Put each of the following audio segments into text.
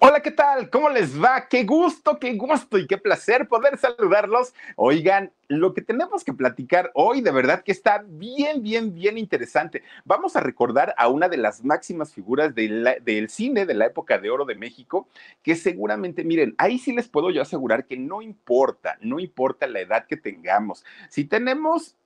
Hola, ¿qué tal? ¿Cómo les va? Qué gusto, qué gusto y qué placer poder saludarlos. Oigan, lo que tenemos que platicar hoy de verdad que está bien, bien, bien interesante. Vamos a recordar a una de las máximas figuras del cine de la época de oro de México, que seguramente, miren, ahí sí les puedo yo asegurar que no importa, no importa la edad que tengamos. Si tenemos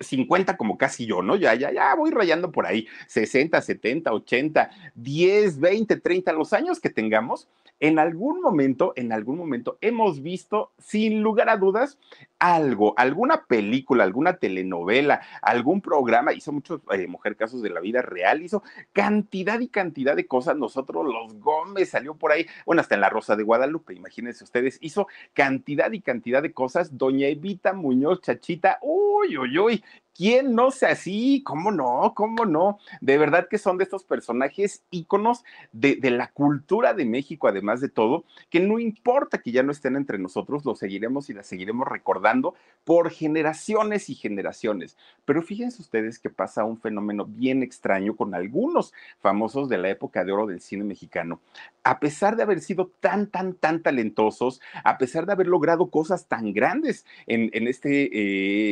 50 como casi yo, ¿no? Ya, ya, ya voy rayando por ahí, 60, 70, 80, 10, 20, 30, los años que tengamos, en algún momento, en algún momento hemos visto, sin lugar a dudas, algo, alguna película, alguna telenovela, algún programa, hizo muchos, eh, Casos de la Vida Real, hizo cantidad y cantidad de cosas. Nosotros, los Gómez, salió por ahí, bueno, hasta en La Rosa de Guadalupe, imagínense ustedes, hizo cantidad y cantidad de cosas. Doña Evita Muñoz Chachita, uy, uy, uy, ¿Quién no sea así? ¿Cómo no? ¿Cómo no? De verdad que son de estos personajes íconos de, de, la cultura de México, además de todo, que no importa que ya no estén entre nosotros, los seguiremos y las seguiremos recordando por generaciones y generaciones. Pero fíjense ustedes que pasa un fenómeno bien extraño con algunos famosos de la época de oro del cine mexicano. A pesar de haber sido tan, tan, tan talentosos, a pesar de haber logrado cosas tan grandes en, en este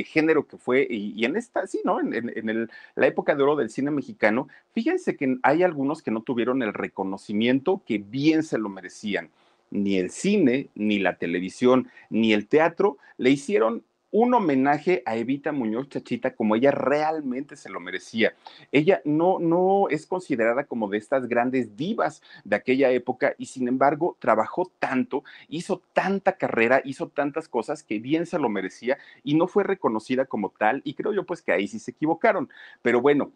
eh, género que fue y, y en esta, sí, ¿no? En, en, el, la época de oro del cine mexicano, fíjense que hay algunos que no tuvieron el reconocimiento que bien se lo merecían. Ni el cine, ni la televisión, ni el teatro le hicieron un homenaje a Evita Muñoz Chachita como ella realmente se lo merecía. Ella no, no es considerada como de estas grandes divas de aquella época y sin embargo trabajó tanto, hizo tanta carrera, hizo tantas cosas que bien se lo merecía y no fue reconocida como tal y creo yo pues que ahí sí se equivocaron. Pero bueno,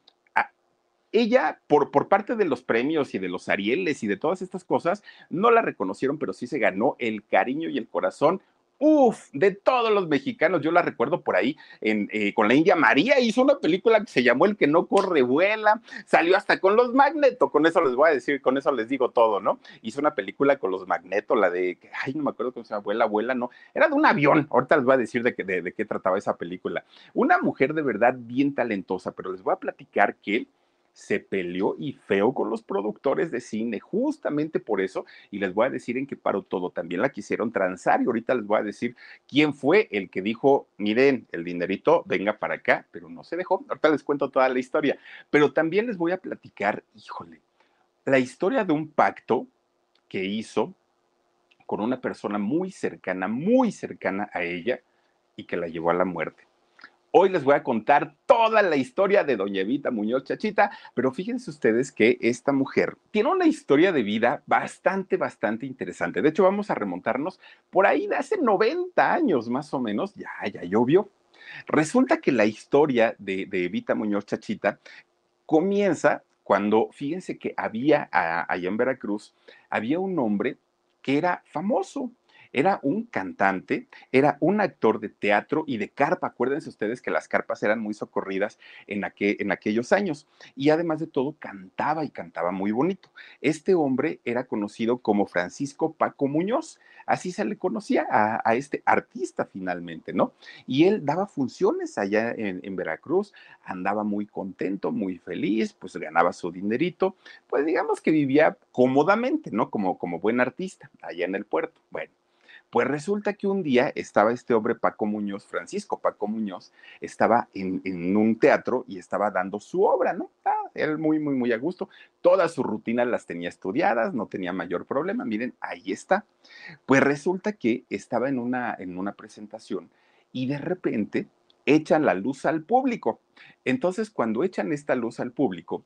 ella, por, por, parte de los premios y de los Arieles y de todas estas cosas, no la reconocieron, pero sí se ganó el cariño y el corazón Uf, de todos los mexicanos, yo la recuerdo por ahí eh, con la India María, hizo una película que se llamó El que no corre vuela, salió hasta con los Magneto, con eso les voy a decir, con eso les digo todo, ¿no? Hizo una película con los Magneto, la de, ay, no me acuerdo cómo se llama, abuela, abuela, no, era de un avión, ahorita les voy a decir de, de, de qué trataba esa película. Una mujer de verdad bien talentosa, pero les voy a platicar que se peleó y feo con los productores de cine, justamente por eso, y les voy a decir en qué paró todo, también la quisieron transar y ahorita les voy a decir quién fue el que dijo, miren, el dinerito, venga para acá, pero no se dejó, ahorita les cuento toda la historia, pero también les voy a platicar, híjole, la historia de un pacto que hizo con una persona muy cercana, muy cercana a ella y que la llevó a la muerte. Hoy les voy a contar toda la historia de Doña Evita Muñoz Chachita, pero fíjense ustedes que esta mujer tiene una historia de vida bastante, bastante interesante. De hecho, vamos a remontarnos por ahí de hace 90 años más o menos, ya, ya llovió. Resulta que la historia de, Evita Muñoz Chachita comienza cuando, fíjense que había allá en Veracruz, había un hombre que era famoso, era un cantante, era un actor de teatro y de carpa. Acuérdense ustedes que las carpas eran muy socorridas en, en aquellos años. Y además de todo, cantaba y cantaba muy bonito. Este hombre era conocido como Francisco Paco Muñoz. Así se le conocía a, este artista finalmente, ¿no? Y él daba funciones allá en, en Veracruz, andaba muy contento, muy feliz, pues ganaba su dinerito, pues digamos que vivía cómodamente, ¿no? Como, como buen artista allá en el puerto. Bueno, pues resulta que un día estaba este hombre Paco Muñoz, Francisco Paco Muñoz, estaba en, un teatro y estaba dando su obra, ¿no? él muy, muy, muy a gusto. Todas sus rutinas las tenía estudiadas, no tenía mayor problema. Miren, ahí está. Pues resulta que estaba en una, en una presentación y de repente echan la luz al público. Entonces, cuando echan esta luz al público,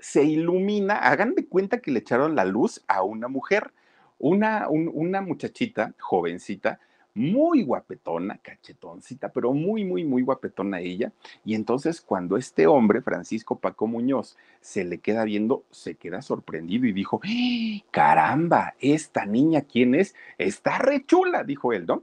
se ilumina, hagan de cuenta que le echaron la luz a una mujer, una, una muchachita jovencita, muy guapetona, cachetoncita, pero muy, muy, muy guapetona ella. Y entonces cuando este hombre, Francisco Paco Muñoz, se le queda viendo, se queda sorprendido y dijo, ¡Eh, caramba, esta niña, ¿quién es? Está rechula, dijo él, ¿no?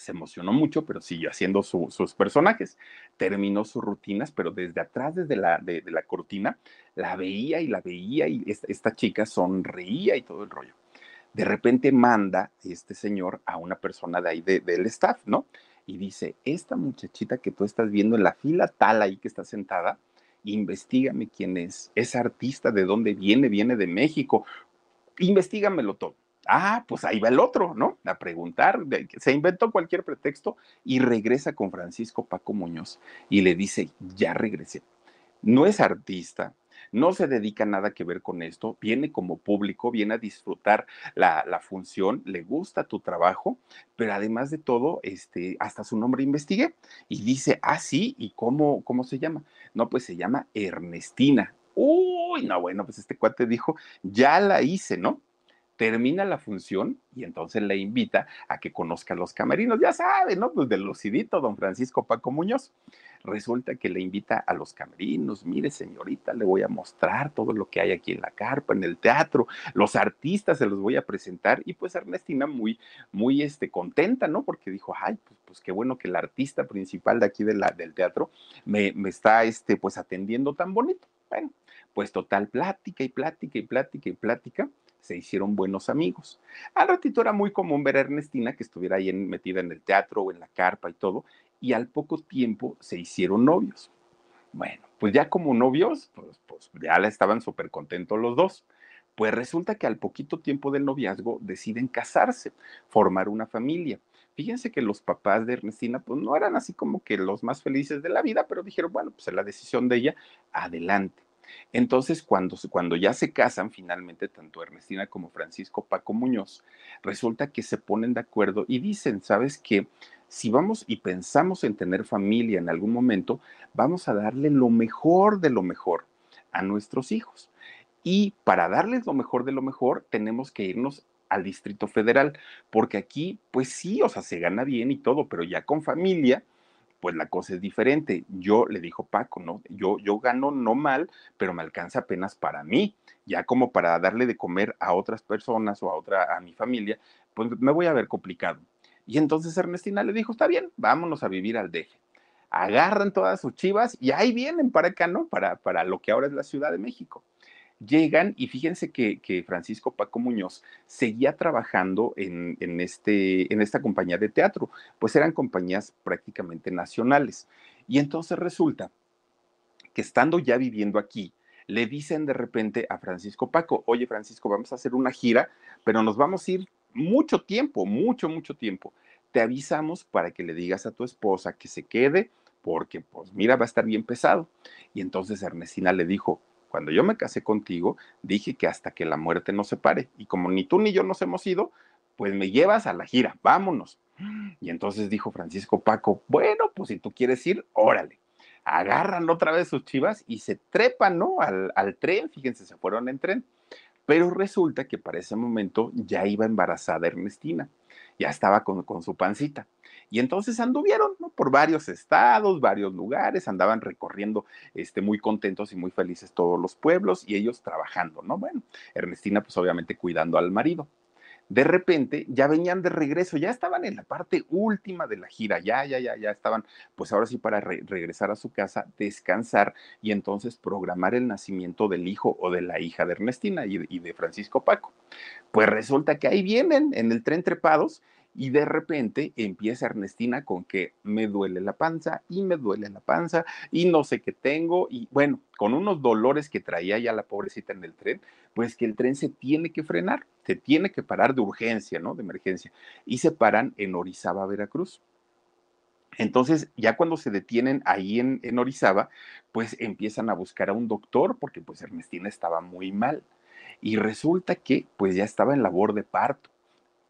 se emocionó mucho, pero siguió haciendo sus personajes. Terminó sus rutinas, pero desde atrás, desde la, de, la cortina, la veía y la veía y esta, chica sonreía y todo el rollo. De repente manda este señor a una persona de ahí del staff, ¿no? Y dice, esta muchachita que tú estás viendo en la fila tal ahí que está sentada, investigame quién es, es artista, de dónde viene, viene de México, investigamelo todo. Ah, pues ahí va el otro, ¿no? A preguntar, se inventó cualquier pretexto y regresa con Francisco Paco Muñoz y le dice, ya regresé. No es artista, no se dedica nada que ver con esto, viene como público, viene a disfrutar la, función, le gusta tu trabajo, pero además de todo, este, hasta su nombre investigué y dice, ah, sí, ¿y cómo, cómo se llama? No, pues se llama Ernestina. Uy, no, bueno, pues este cuate dijo, ya la hice, ¿no? Termina la función y entonces le invita a que conozca los camerinos. Ya sabe, ¿no? Pues del lucidito, don Francisco Paco Muñoz. Resulta que le invita a los camerinos. Mire, señorita, le voy a mostrar todo lo que hay aquí en la carpa, en el teatro. Los artistas se los voy a presentar. Y pues Ernestina muy, muy este, contenta, ¿no? Porque dijo, ay, pues, pues qué bueno que el artista principal de aquí del teatro me, me está, este, pues atendiendo tan bonito. Bueno, pues total, plática y plática y plática y plática se hicieron buenos amigos. Al ratito era muy común ver a Ernestina que estuviera ahí metida en el teatro o en la carpa y todo, y al poco tiempo se hicieron novios. Bueno, pues ya como novios, pues, pues ya estaban súper contentos los dos. Pues resulta que al poquito tiempo del noviazgo deciden casarse, formar una familia. Fíjense que los papás de Ernestina pues no eran así como que los más felices de la vida, pero dijeron, bueno, pues es la decisión de ella, adelante. Entonces, cuando, cuando ya se casan finalmente, tanto Ernestina como Francisco Paco Muñoz, resulta que se ponen de acuerdo y dicen, ¿sabes qué? Si vamos y pensamos en tener familia en algún momento, vamos a darle lo mejor de lo mejor a nuestros hijos. Y para darles lo mejor de lo mejor, tenemos que irnos al Distrito Federal, porque aquí, pues sí, o sea, se gana bien y todo, pero ya con familia, pues la cosa es diferente. Yo le dijo Paco, ¿no? Yo, yo gano no mal, pero me alcanza apenas para mí. Ya como para darle de comer a otras personas o a otra, a mi familia, pues me voy a ver complicado. Y entonces Ernestina le dijo, está bien, vámonos a vivir al deje. Agarran todas sus chivas y ahí vienen para acá, ¿no? Para, para lo que ahora es la Ciudad de México llegan y fíjense que, Francisco Paco Muñoz seguía trabajando en, este, en esta compañía de teatro, pues eran compañías prácticamente nacionales. Y entonces resulta que estando ya viviendo aquí, le dicen de repente a Francisco Paco, oye Francisco, vamos a hacer una gira, pero nos vamos a ir mucho tiempo, mucho, mucho tiempo. Te avisamos para que le digas a tu esposa que se quede, porque pues mira, va a estar bien pesado. Y entonces Ernestina le dijo, cuando yo me casé contigo, dije que hasta que la muerte nos separe. Y como ni tú ni yo nos hemos ido, pues me llevas a la gira, vámonos. Y entonces dijo Francisco Paco, bueno, pues si tú quieres ir, órale. Agarran otra vez sus chivas y se trepan, ¿no? Al, al tren, fíjense, se fueron en tren. Pero resulta que para ese momento ya iba embarazada Ernestina, ya estaba con, con su pancita. Y entonces anduvieron por varios estados, varios lugares, andaban recorriendo este, muy contentos y muy felices todos los pueblos y ellos trabajando, ¿no? Bueno, Ernestina pues obviamente cuidando al marido. De repente ya venían de regreso, ya estaban en la parte última de la gira, ya, ya, ya, ya estaban, pues ahora sí para regresar a su casa, descansar y entonces programar el nacimiento del hijo o de la hija de Ernestina y de Francisco Paco. Pues resulta que ahí vienen en el tren trepados y de repente empieza Ernestina con que me duele la panza y me duele la panza y no sé qué tengo y bueno, con unos dolores que traía ya la pobrecita en el tren, pues que el tren se tiene que frenar, se tiene que parar de urgencia, ¿no? De emergencia. Y se paran en Orizaba, Veracruz. Entonces, ya cuando se detienen ahí en, en, Orizaba, pues empiezan a buscar a un doctor porque pues Ernestina estaba muy mal. Y resulta que pues ya estaba en labor de parto,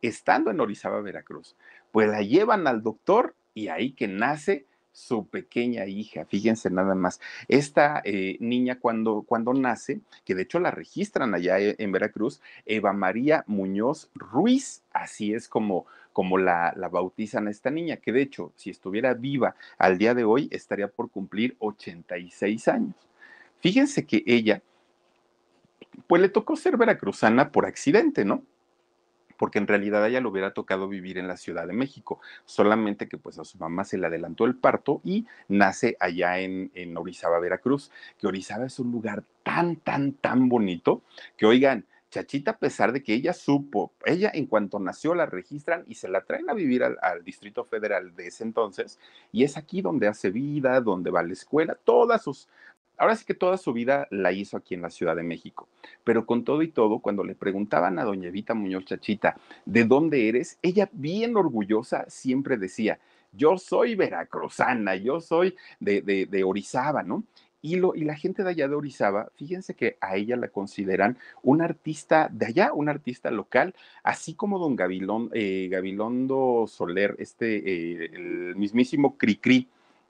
estando en Orizaba, Veracruz. Pues la llevan al doctor y ahí que nace su pequeña hija. Fíjense nada más. Esta eh, niña cuando, cuando nace, que de hecho la registran allá e, en Veracruz, Eva María Muñoz Ruiz, así es como, como la, la bautizan a esta niña, que de hecho, si estuviera viva al día de hoy, estaría por cumplir 86 años. Fíjense que ella, pues le tocó ser veracruzana por accidente, ¿no? Porque en realidad a ella le hubiera tocado vivir en la Ciudad de México, solamente que pues a su mamá se le adelantó el parto y nace allá en, en Orizaba, Veracruz, que Orizaba es un lugar tan, tan, tan bonito, que oigan, Chachita, a pesar de que ella supo, ella en cuanto nació la registran y se la traen a vivir al, al, Distrito Federal de ese entonces, y es aquí donde hace vida, donde va a la escuela, todas sus, ahora sí que toda su vida la hizo aquí en la Ciudad de México, pero con todo y todo, cuando le preguntaban a doña Evita Muñoz Chachita, ¿de dónde eres? Ella bien orgullosa siempre decía, yo soy veracruzana, yo soy de, de, Orizaba, ¿no? Y, lo, y, la gente de allá de Orizaba, fíjense que a ella la consideran un artista de allá, un artista local, así como don eh, Gabilondo Soler, este, eh, el mismísimo Cricri. -cri,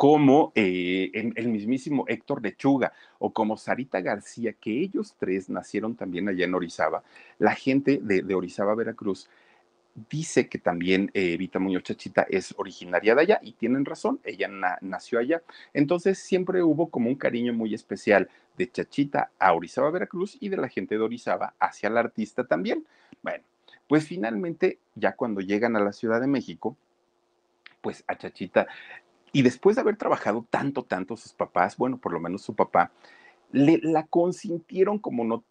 como eh, el mismísimo Héctor Lechuga o como Sarita García, que ellos tres nacieron también allá en Orizaba, la gente de, Orizaba, Veracruz, dice que también eh, Evita Muñoz Chachita es originaria de allá y tienen razón, ella na nació allá. Entonces siempre hubo como un cariño muy especial de Chachita a Orizaba, Veracruz y de la gente de Orizaba hacia la artista también. Bueno, pues finalmente ya cuando llegan a la Ciudad de México, pues a Chachita y después de haber trabajado tanto, tanto sus papás, bueno, por lo menos su papá, le, la consintieron como no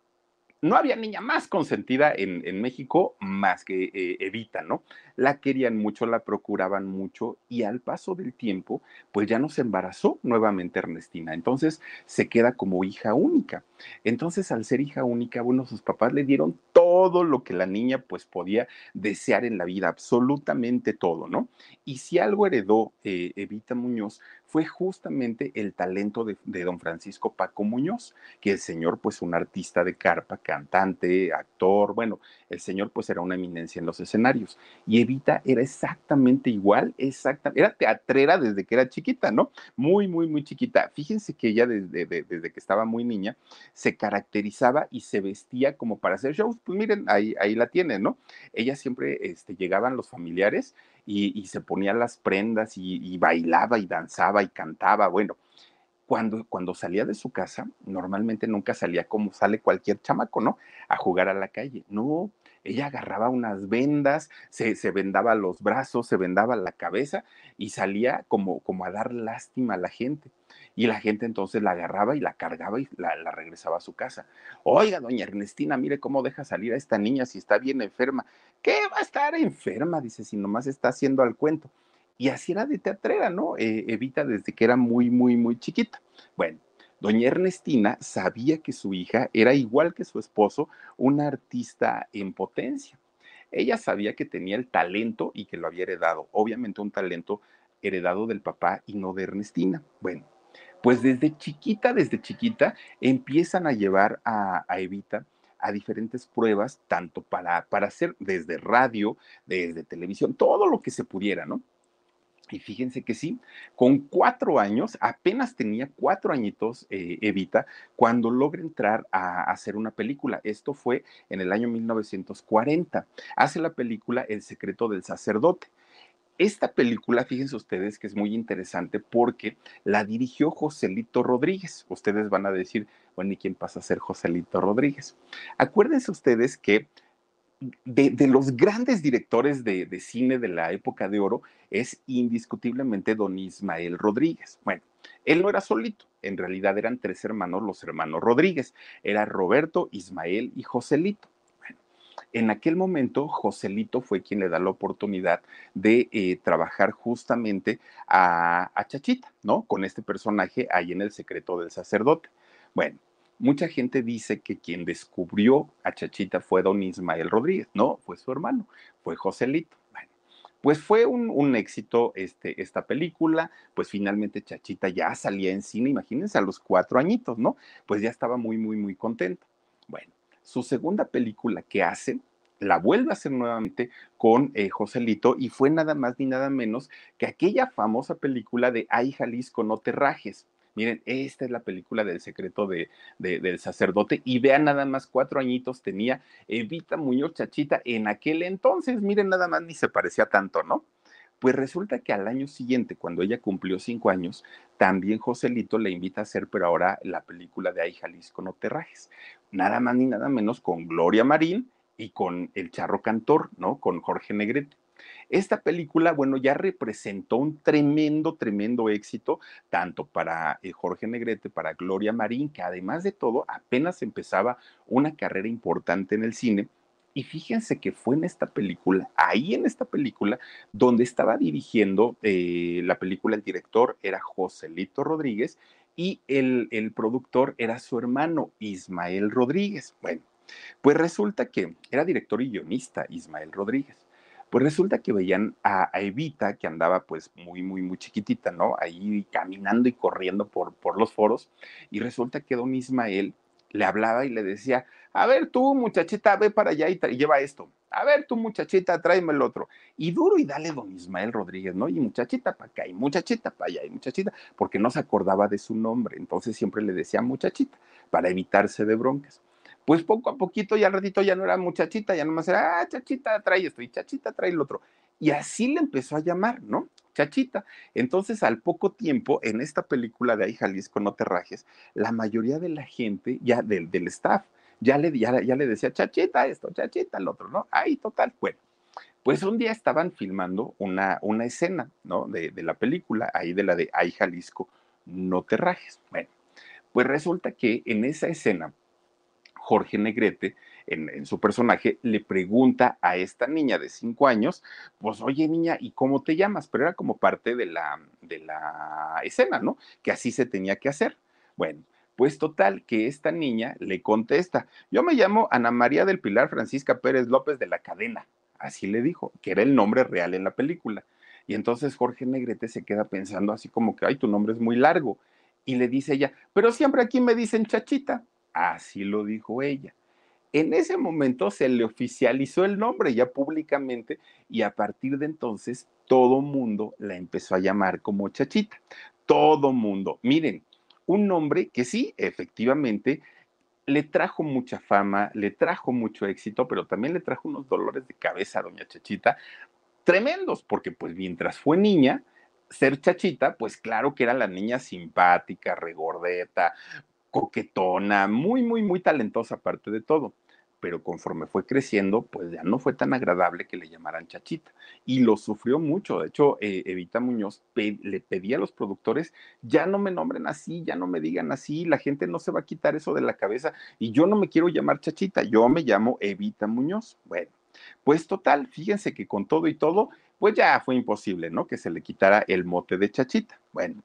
no había niña más consentida en, en México más que eh, Evita, ¿no? La querían mucho, la procuraban mucho y al paso del tiempo, pues ya no se embarazó nuevamente Ernestina. Entonces se queda como hija única. Entonces al ser hija única, bueno, sus papás le dieron todo lo que la niña pues podía desear en la vida, absolutamente todo, ¿no? Y si algo heredó eh, Evita Muñoz fue justamente el talento de, de, don Francisco Paco Muñoz, que el señor, pues un artista de carpa, cantante, actor, bueno, el señor pues era una eminencia en los escenarios. Y Evita era exactamente igual, exacta, era teatrera desde que era chiquita, ¿no? Muy, muy, muy chiquita. Fíjense que ella desde, de, desde que estaba muy niña se caracterizaba y se vestía como para hacer shows. Pues miren, ahí, ahí la tiene, ¿no? Ella siempre este, llegaban los familiares y, y se ponía las prendas y, y, bailaba y danzaba y cantaba. Bueno, cuando, cuando salía de su casa, normalmente nunca salía como sale cualquier chamaco, ¿no? A jugar a la calle. No, ella agarraba unas vendas, se, se, vendaba los brazos, se vendaba la cabeza y salía como, como a dar lástima a la gente. Y la gente entonces la agarraba y la cargaba y la, regresaba a su casa. Oiga, doña Ernestina, mire cómo deja salir a esta niña si está bien enferma. ¿Qué va a estar enferma? Dice, si nomás está haciendo al cuento. Y así era de teatrera, ¿no? Eh, Evita desde que era muy, muy, muy chiquita. Bueno, doña Ernestina sabía que su hija era igual que su esposo, una artista en potencia. Ella sabía que tenía el talento y que lo había heredado, obviamente un talento heredado del papá y no de Ernestina. Bueno, pues desde chiquita, desde chiquita, empiezan a llevar a, Evita a diferentes pruebas, tanto para, para hacer desde radio, desde televisión, todo lo que se pudiera, ¿no? Y fíjense que sí, con cuatro años, apenas tenía cuatro añitos eh, Evita, cuando logra entrar a, a, hacer una película. Esto fue en el año 1940. Hace la película El secreto del sacerdote. Esta película, fíjense ustedes que es muy interesante porque la dirigió Joselito Rodríguez. Ustedes van a decir, bueno, ¿y quién pasa a ser Joselito Rodríguez? Acuérdense ustedes que de, los grandes directores de, de, cine de la época de oro es indiscutiblemente don Ismael Rodríguez. Bueno, él no era solito, en realidad eran tres hermanos, los hermanos Rodríguez. Era Roberto, Ismael y Joselito. Bueno, en aquel momento, Joselito fue quien le da la oportunidad de eh, trabajar justamente a, a Chachita, ¿no? Con este personaje ahí en El secreto del sacerdote. Bueno, Mucha gente dice que quien descubrió a Chachita fue don Ismael Rodríguez. No, fue su hermano, fue Joselito. Bueno, pues fue un, éxito este, esta película, pues finalmente Chachita ya salía en cine, imagínense, a los cuatro añitos, ¿no? Pues ya estaba muy, muy, muy contenta. Bueno, su segunda película que hace, la vuelve a hacer nuevamente con eh, Joselito y fue nada más ni nada menos que aquella famosa película de Ay Jalisco, no te rajes. Miren, esta es la película del secreto de, del sacerdote y vean nada más cuatro añitos tenía Evita Muñoz Chachita en aquel entonces, miren nada más ni se parecía tanto, ¿no? Pues resulta que al año siguiente, cuando ella cumplió cinco años, también Joselito le invita a hacer, pero ahora la película de Ay Jalisco no te rajes. Nada más ni nada menos con Gloria Marín y con el charro cantor, ¿no? Con Jorge Negrete. Esta película, bueno, ya representó un tremendo, tremendo éxito, tanto para eh, Jorge Negrete, para Gloria Marín, que además de todo apenas empezaba una carrera importante en el cine. Y fíjense que fue en esta película, ahí en esta película, donde estaba dirigiendo eh, la película, el director era Joselito Rodríguez y el, el productor era su hermano Ismael Rodríguez. Bueno, pues resulta que era director y guionista Ismael Rodríguez. Pues resulta que veían a, Evita, que andaba pues muy, muy, muy chiquitita, ¿no? Ahí caminando y corriendo por, por los foros, y resulta que don Ismael le hablaba y le decía, a ver tú muchachita, ve para allá y, lleva esto. A ver tú muchachita, tráeme el otro. Y duro y dale don Ismael Rodríguez, ¿no? Y muchachita para acá, y muchachita para allá, y muchachita, porque no se acordaba de su nombre, entonces siempre le decía muchachita, para evitarse de broncas pues poco a poquito y al ratito ya no era muchachita, ya nomás era, ah, chachita, trae esto, y chachita, trae el otro. Y así le empezó a llamar, ¿no? Chachita. Entonces, al poco tiempo, en esta película de Ay Jalisco, no te rajes, la mayoría de la gente, ya del, del staff, ya le, ya, le decía, chachita esto, chachita el otro, ¿no? Ay, total, bueno. Pues un día estaban filmando una, una escena, ¿no? De, de la película, ahí de la de Ay Jalisco, no te rajes. Bueno, pues resulta que en esa escena, Jorge Negrete, en, su personaje, le pregunta a esta niña de cinco años, pues oye niña, ¿y cómo te llamas? Pero era como parte de la, de la escena, ¿no? Que así se tenía que hacer. Bueno, pues total, que esta niña le contesta, yo me llamo Ana María del Pilar Francisca Pérez López de la Cadena. Así le dijo, que era el nombre real en la película. Y entonces Jorge Negrete se queda pensando así como que, ay, tu nombre es muy largo. Y le dice ella, pero siempre aquí me dicen chachita. Así lo dijo ella. En ese momento se le oficializó el nombre ya públicamente y a partir de entonces todo mundo la empezó a llamar como Chachita. Todo mundo. Miren, un nombre que sí, efectivamente, le trajo mucha fama, le trajo mucho éxito, pero también le trajo unos dolores de cabeza a doña Chachita tremendos, porque pues mientras fue niña, ser chachita, pues claro que era la niña simpática, regordeta, coquetona, muy, muy, muy talentosa aparte de todo. Pero conforme fue creciendo, pues ya no fue tan agradable que le llamaran chachita. Y lo sufrió mucho. De hecho, eh, Evita Muñoz le pedía a los productores, ya no me nombren así, ya no me digan así, la gente no se va a quitar eso de la cabeza. Y yo no me quiero llamar chachita, yo me llamo Evita Muñoz. Bueno, pues total, fíjense que con todo y todo, pues ya fue imposible, ¿no? Que se le quitara el mote de chachita. Bueno,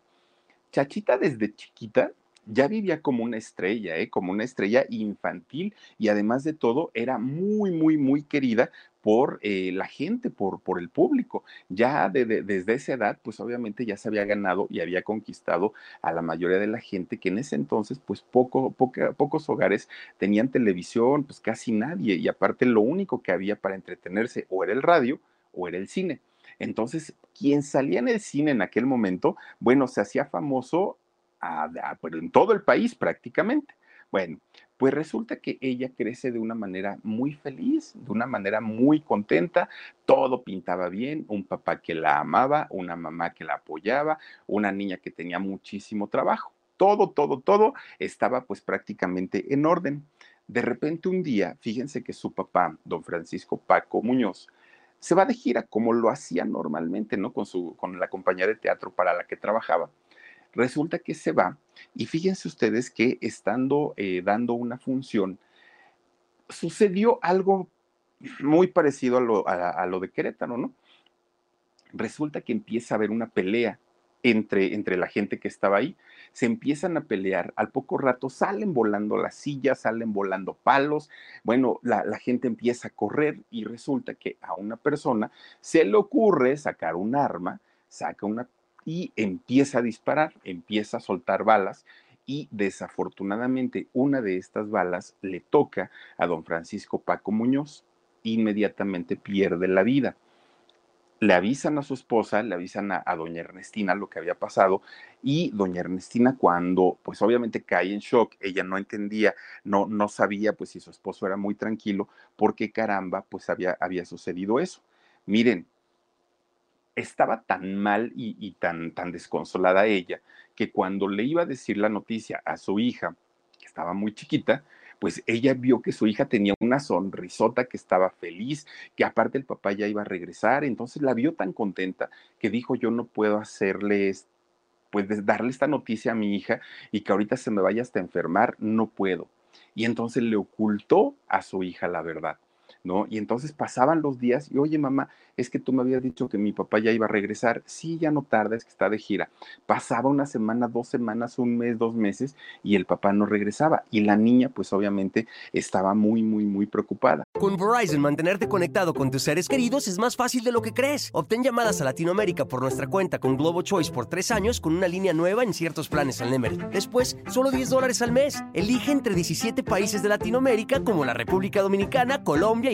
chachita desde chiquita ya vivía como una estrella, ¿eh? como una estrella infantil y además de todo era muy, muy, muy querida por eh, la gente, por, por el público. Ya desde esa edad, pues obviamente ya se había ganado y había conquistado a la mayoría de la gente que en ese entonces, pues poco, pocos hogares tenían televisión, pues casi nadie. Y aparte lo único que había para entretenerse o era el radio o era el cine. Entonces, quien salía en el cine en aquel momento, bueno, se hacía famoso en todo el país prácticamente. Bueno, pues resulta que ella crece de una manera muy feliz, de una manera muy contenta, todo pintaba bien, un papá que la amaba, una mamá que la apoyaba, una niña que tenía muchísimo trabajo. Todo, todo, todo estaba pues prácticamente en orden. De repente un día, fíjense que su papá, don Francisco Paco Muñoz, se va de gira como lo hacía normalmente, ¿no? Con, su, con la compañía de teatro para la que trabajaba. Resulta que se va y fíjense ustedes que estando eh, dando una función, sucedió algo muy parecido a lo, a lo de Querétaro, ¿no? Resulta que empieza a haber una pelea entre, entre la gente que estaba ahí. Se empiezan a pelear, al poco rato salen volando las sillas, salen volando palos, bueno, la, la gente empieza a correr y resulta que a una persona se le ocurre sacar un arma, saca una y empieza a disparar, empieza a soltar balas y desafortunadamente una de estas balas le toca a don Francisco Paco Muñoz. Inmediatamente pierde la vida le avisan a su esposa, le avisan a, doña Ernestina lo que había pasado y doña Ernestina cuando pues obviamente cae en shock, ella no entendía, no, no sabía pues si su esposo era muy tranquilo, porque caramba pues había, había sucedido eso. Miren, estaba tan mal y, tan, tan desconsolada ella que cuando le iba a decir la noticia a su hija, que estaba muy chiquita, pues ella vio que su hija tenía una sonrisota, que estaba feliz, que aparte el papá ya iba a regresar, entonces la vio tan contenta que dijo, yo no puedo hacerle, pues darle esta noticia a mi hija y que ahorita se me vaya hasta enfermar, no puedo. Y entonces le ocultó a su hija la verdad. ¿No? Y entonces pasaban los días y, oye, mamá, es que tú me habías dicho que mi papá ya iba a regresar. Sí, ya no tarda, es que está de gira. Pasaba una semana, dos semanas, un mes, dos meses y el papá no regresaba. Y la niña, pues obviamente, estaba muy, muy, muy preocupada. Con Verizon, mantenerte conectado con tus seres queridos es más fácil de lo que crees. Obtén llamadas a Latinoamérica por nuestra cuenta con Globo Choice por tres años con una línea nueva en ciertos planes al Nemery. Después, solo 10 dólares al mes. Elige entre 17 países de Latinoamérica como la República Dominicana, Colombia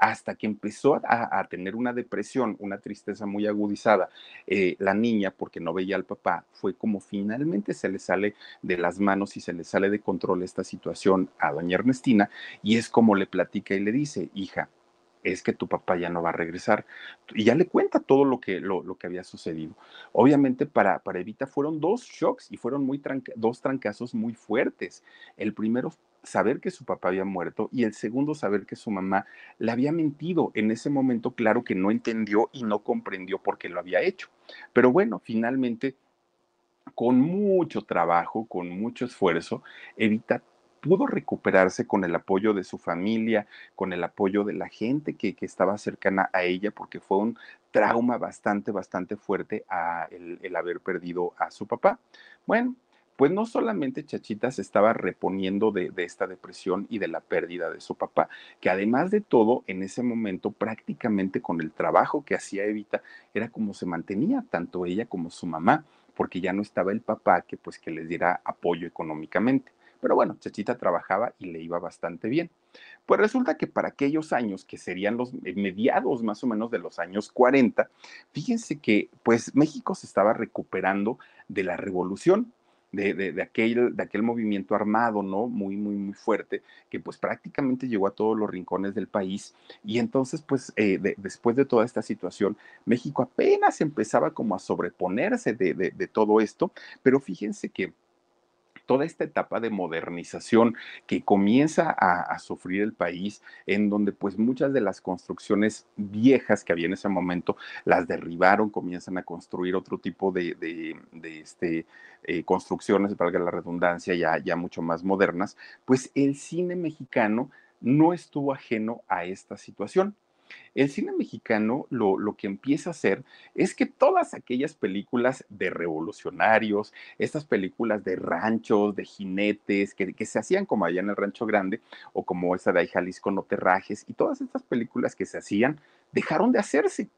hasta que empezó a, tener una depresión, una tristeza muy agudizada, eh, la niña, porque no veía al papá, fue como finalmente se le sale de las manos y se le sale de control esta situación a doña Ernestina, y es como le platica y le dice, hija, es que tu papá ya no va a regresar. Y ya le cuenta todo lo que, lo, que había sucedido. Obviamente para, para Evita fueron dos shocks y fueron muy dos trancazos muy fuertes. El primero, saber que su papá había muerto y el segundo, saber que su mamá le había mentido. En ese momento, claro que no entendió y no comprendió por qué lo había hecho. Pero bueno, finalmente con mucho trabajo, con mucho esfuerzo, Evita pudo recuperarse con el apoyo de su familia, con el apoyo de la gente que, estaba cercana a ella, porque fue un trauma bastante, bastante fuerte a el, haber perdido a su papá. Bueno, pues no solamente Chachita se estaba reponiendo de, esta depresión y de la pérdida de su papá, que además de todo, en ese momento prácticamente con el trabajo que hacía Evita, era como se mantenía tanto ella como su mamá, porque ya no estaba el papá que pues que les diera apoyo económicamente. Pero bueno, Chachita trabajaba y le iba bastante bien. Pues resulta que para aquellos años, que serían los mediados más o menos de los años 40, fíjense que pues México se estaba recuperando de la revolución. De, de, aquel, de aquel movimiento armado, ¿no? Muy, muy, muy fuerte, que pues prácticamente llegó a todos los rincones del país. Y entonces, pues, eh, después de toda esta situación, México apenas empezaba como a sobreponerse de todo esto, pero fíjense que toda esta etapa de modernización que comienza a, sufrir el país, en donde pues muchas de las construcciones viejas que había en ese momento las derribaron, comienzan a construir otro tipo de, este, eh, construcciones, valga la redundancia, ya, ya mucho más modernas, pues el cine mexicano no estuvo ajeno a esta situación. El cine mexicano lo, que empieza a hacer es que todas aquellas películas de revolucionarios, estas películas de ranchos, de jinetes, que, que se hacían como allá en el Rancho Grande, o como esa de ahí Jalisco No Terrajes, y todas estas películas que se hacían, dejaron de hacerse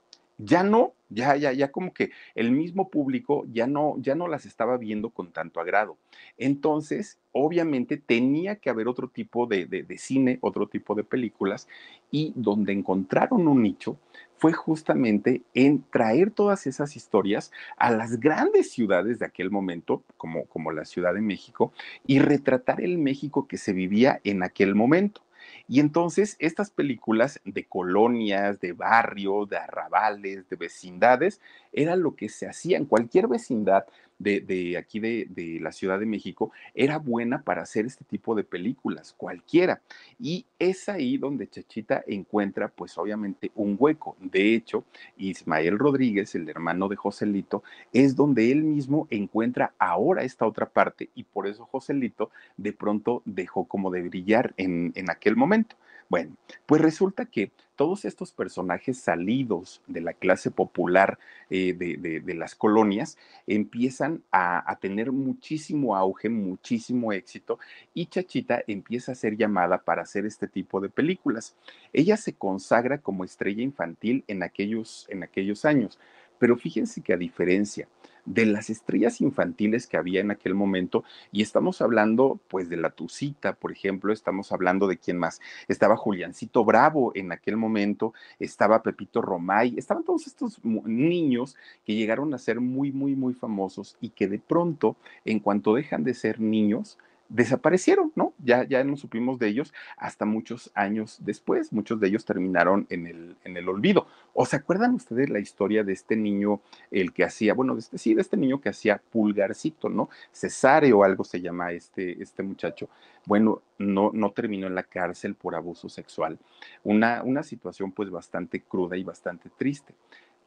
ya no, ya, ya, ya como que el mismo público ya no, ya no las estaba viendo con tanto agrado. Entonces, obviamente tenía que haber otro tipo de, de, cine, otro tipo de películas, y donde encontraron un nicho fue justamente en traer todas esas historias a las grandes ciudades de aquel momento, como, como la Ciudad de México, y retratar el México que se vivía en aquel momento. Y entonces estas películas de colonias, de barrios, de arrabales, de vecindades, era lo que se hacía en cualquier vecindad de, aquí de, la Ciudad de México, era buena para hacer este tipo de películas, cualquiera. Y es ahí donde Chachita encuentra, pues obviamente, un hueco. De hecho, Ismael Rodríguez, el hermano de Joselito, es donde él mismo encuentra ahora esta otra parte y por eso Joselito de pronto dejó como de brillar en, en aquel momento. Bueno, pues resulta que todos estos personajes salidos de la clase popular eh, de, las colonias empiezan a, a, tener muchísimo auge, muchísimo éxito y Chachita empieza a ser llamada para hacer este tipo de películas. Ella se consagra como estrella infantil en aquellos, en aquellos años, pero fíjense que a diferencia de las estrellas infantiles que había en aquel momento, y estamos hablando pues de la Tucita, por ejemplo, estamos hablando de quién más, estaba Juliancito Bravo en aquel momento, estaba Pepito Romay, estaban todos estos niños que llegaron a ser muy, muy, muy famosos y que de pronto, en cuanto dejan de ser niños, desaparecieron, ¿no? Ya, ya no supimos de ellos hasta muchos años después. Muchos de ellos terminaron en el, en el olvido. ¿O se acuerdan ustedes la historia de este niño, el que hacía, bueno, de este, sí, de este niño que hacía pulgarcito, ¿no? Cesario o algo se llama este, este muchacho. Bueno, no, no terminó en la cárcel por abuso sexual. Una, una situación pues bastante cruda y bastante triste.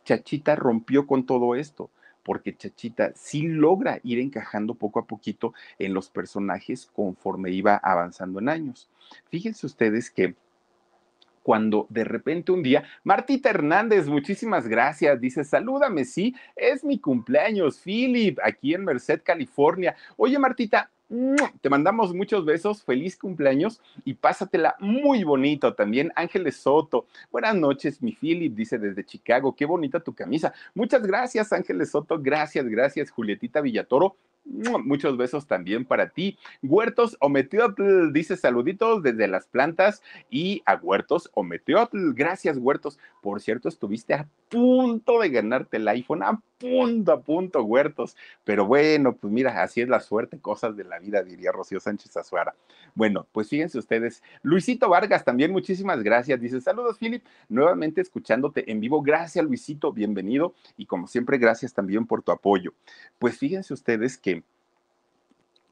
Chachita rompió con todo esto porque Chachita sí logra ir encajando poco a poquito en los personajes conforme iba avanzando en años. Fíjense ustedes que cuando de repente un día, Martita Hernández, muchísimas gracias, dice, salúdame, sí, es mi cumpleaños, Philip, aquí en Merced, California. Oye, Martita, te mandamos muchos besos, feliz cumpleaños y pásatela muy bonito también. Ángeles Soto, buenas noches, mi Philip, dice desde Chicago, qué bonita tu camisa. Muchas gracias, Ángeles Soto, gracias, gracias, Julietita Villatoro. Muchos besos también para ti. Huertos Ometeotl dice saluditos desde las plantas y a Huertos Ometeotl. Gracias, Huertos. Por cierto, estuviste a punto de ganarte el iPhone, punto, a punto, Huertos. Pero bueno, pues mira, así es la suerte, cosas de la vida, diría Rocío Sánchez Azuara. Bueno, pues fíjense ustedes. Luisito Vargas también, muchísimas gracias. Dice saludos, Philip. Nuevamente escuchándote en vivo. Gracias, Luisito. Bienvenido. Y como siempre, gracias también por tu apoyo. Pues fíjense ustedes que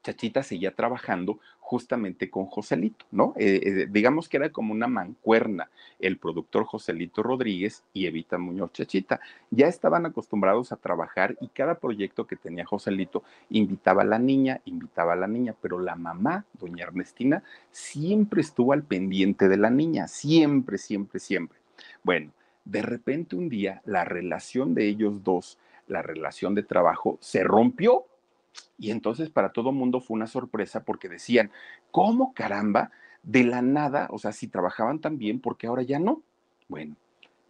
Chachita seguía trabajando justamente con Joselito, ¿no? Eh, eh, digamos que era como una mancuerna el productor Joselito Rodríguez y Evita Muñoz Chachita. Ya estaban acostumbrados a trabajar y cada proyecto que tenía Joselito invitaba a la niña, invitaba a la niña, pero la mamá, doña Ernestina, siempre estuvo al pendiente de la niña, siempre, siempre, siempre. Bueno, de repente un día la relación de ellos dos, la relación de trabajo, se rompió y entonces para todo mundo fue una sorpresa porque decían, ¿cómo caramba? De la nada, o sea, si trabajaban tan bien, porque ahora ya no? Bueno,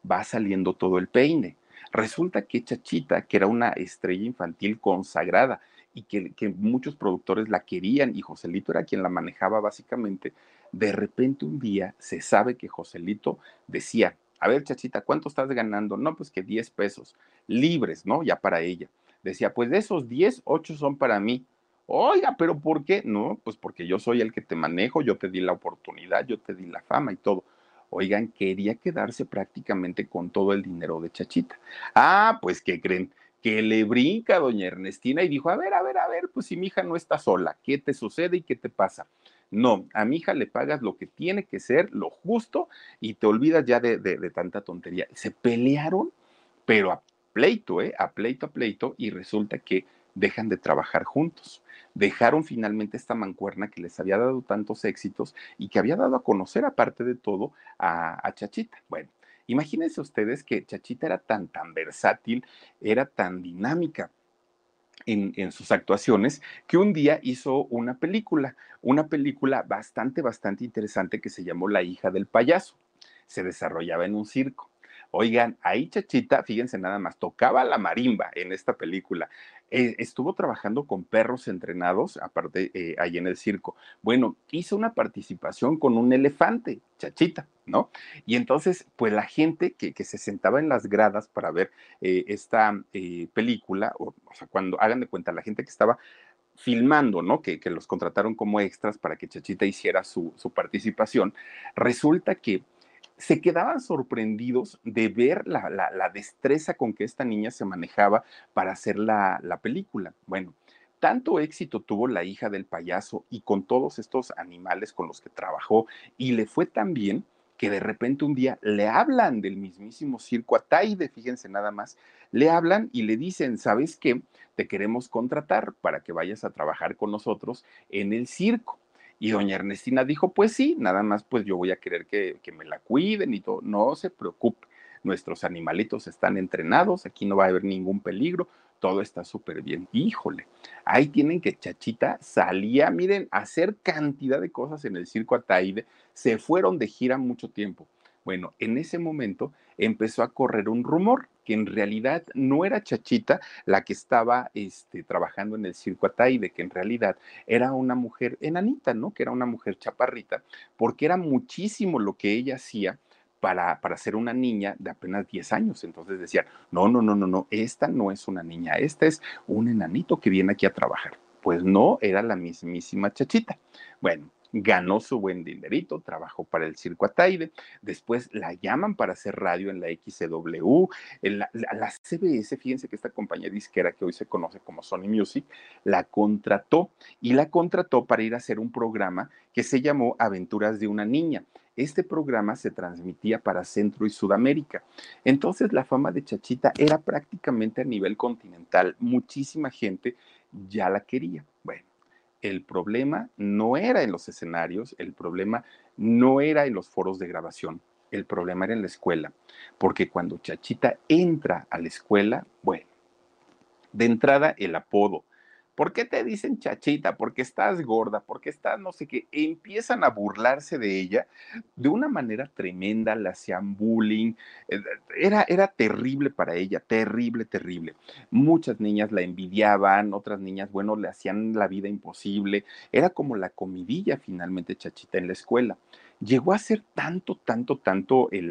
va saliendo todo el peine. Resulta que Chachita, que era una estrella infantil consagrada y que, que, muchos productores la querían y Joselito era quien la manejaba básicamente, de repente un día se sabe que Joselito decía, a ver Chachita, ¿cuánto estás ganando? No, pues que 10 pesos libres, ¿no? Ya para ella decía, pues de esos 10, 8 son para mí. Oiga, pero ¿por qué? No, pues porque yo soy el que te manejo, yo te di la oportunidad, yo te di la fama y todo. Oigan, quería quedarse prácticamente con todo el dinero de Chachita. Ah, pues ¿qué creen? Que le brinca doña Ernestina y dijo, a ver, a ver, a ver, pues si mi hija no está sola, ¿qué te sucede y qué te pasa? No, a mi hija le pagas lo que tiene que ser, lo justo, y te olvidas ya de, de, de tanta tontería. Se pelearon, pero a pleito, ¿eh? a pleito, a pleito, y resulta que dejan de trabajar juntos. Dejaron finalmente esta mancuerna que les había dado tantos éxitos y que había dado a conocer, aparte de todo, a, Chachita. Bueno, imagínense ustedes que Chachita era tan, tan versátil, era tan dinámica. En, en, sus actuaciones, que un día hizo una película, una película bastante, bastante interesante que se llamó La hija del payaso. Se desarrollaba en un circo. Oigan, ahí Chachita, fíjense nada más, tocaba la marimba en esta película. Eh, estuvo trabajando con perros entrenados, aparte, eh, ahí en el circo. Bueno, hizo una participación con un elefante, Chachita. ¿no? Y entonces, pues la gente que, se sentaba en las gradas para ver eh, esta película, o, sea, cuando hagan de cuenta, la gente que estaba filmando, ¿no? Que, los contrataron como extras para que Chachita hiciera su, participación, resulta que se quedaban sorprendidos de ver la, destreza con que esta niña se manejaba para hacer la, la película. Bueno, tanto éxito tuvo la hija del payaso y con todos estos animales con los que trabajó y le fue tan bien que de repente un día le hablan del mismísimo circo Ataide, fíjense nada más, le hablan y le dicen, ¿sabes qué? Te queremos contratar para que vayas a trabajar con nosotros en el circo. Y doña Ernestina dijo, pues sí, nada más pues yo voy a querer que, que me la cuiden y todo, no se preocupe, nuestros animalitos están entrenados, aquí no va a haber ningún peligro, todo está súper bien. Híjole, ahí tienen que Chachita salía, miren, a hacer cantidad de cosas en el circo Ataide, se fueron de gira mucho tiempo. Bueno, en ese momento empezó a correr un rumor que en realidad no era Chachita la que estaba este, trabajando en el circo Ataide, que en realidad era una mujer enanita, ¿no? Que era una mujer chaparrita, porque era muchísimo lo que ella hacía para, para ser una niña de apenas 10 años. Entonces decían, no, no, no, no, no, esta no es una niña, esta es un enanito que viene aquí a trabajar. Pues no, era la mismísima chachita. Bueno, ganó su buen dinerito, trabajó para el Circo Ataide, después la llaman para hacer radio en la XCW, en la, la, CBS, fíjense que esta compañía disquera que hoy se conoce como Sony Music, la contrató y la contrató para ir a hacer un programa que se llamó Aventuras de una Niña. Este programa se transmitía para Centro y Sudamérica. Entonces la fama de Chachita era prácticamente a nivel continental. Muchísima gente ya la quería. Bueno, el problema no era en los escenarios, el problema no era en los foros de grabación, el problema era en la escuela. Porque cuando Chachita entra a la escuela, bueno, de entrada el apodo, ¿Por qué te dicen chachita? Porque estás gorda, porque estás no sé qué. Empiezan a burlarse de ella de una manera tremenda, le hacían bullying. Eh, era, era terrible para ella, terrible, terrible. Muchas niñas la envidiaban, otras niñas, bueno, le hacían la vida imposible. Era como la comidilla finalmente chachita en la escuela llegó a ser tanto, tanto, tanto el...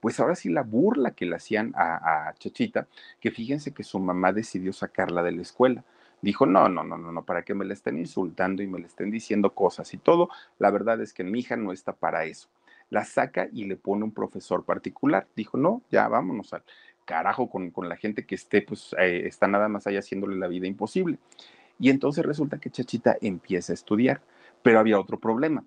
Pues ahora sí la burla que le hacían a, Chachita, que fíjense que su mamá decidió sacarla de la escuela dijo, no, no, no, no, no, para que me la estén insultando y me le estén diciendo cosas y todo, la verdad es que mi hija no está para eso. La saca y le pone un profesor particular. Dijo, no, ya vámonos al carajo con, con la gente que esté, pues eh, está nada más ahí haciéndole la vida imposible. Y entonces resulta que Chachita empieza a estudiar, pero había otro problema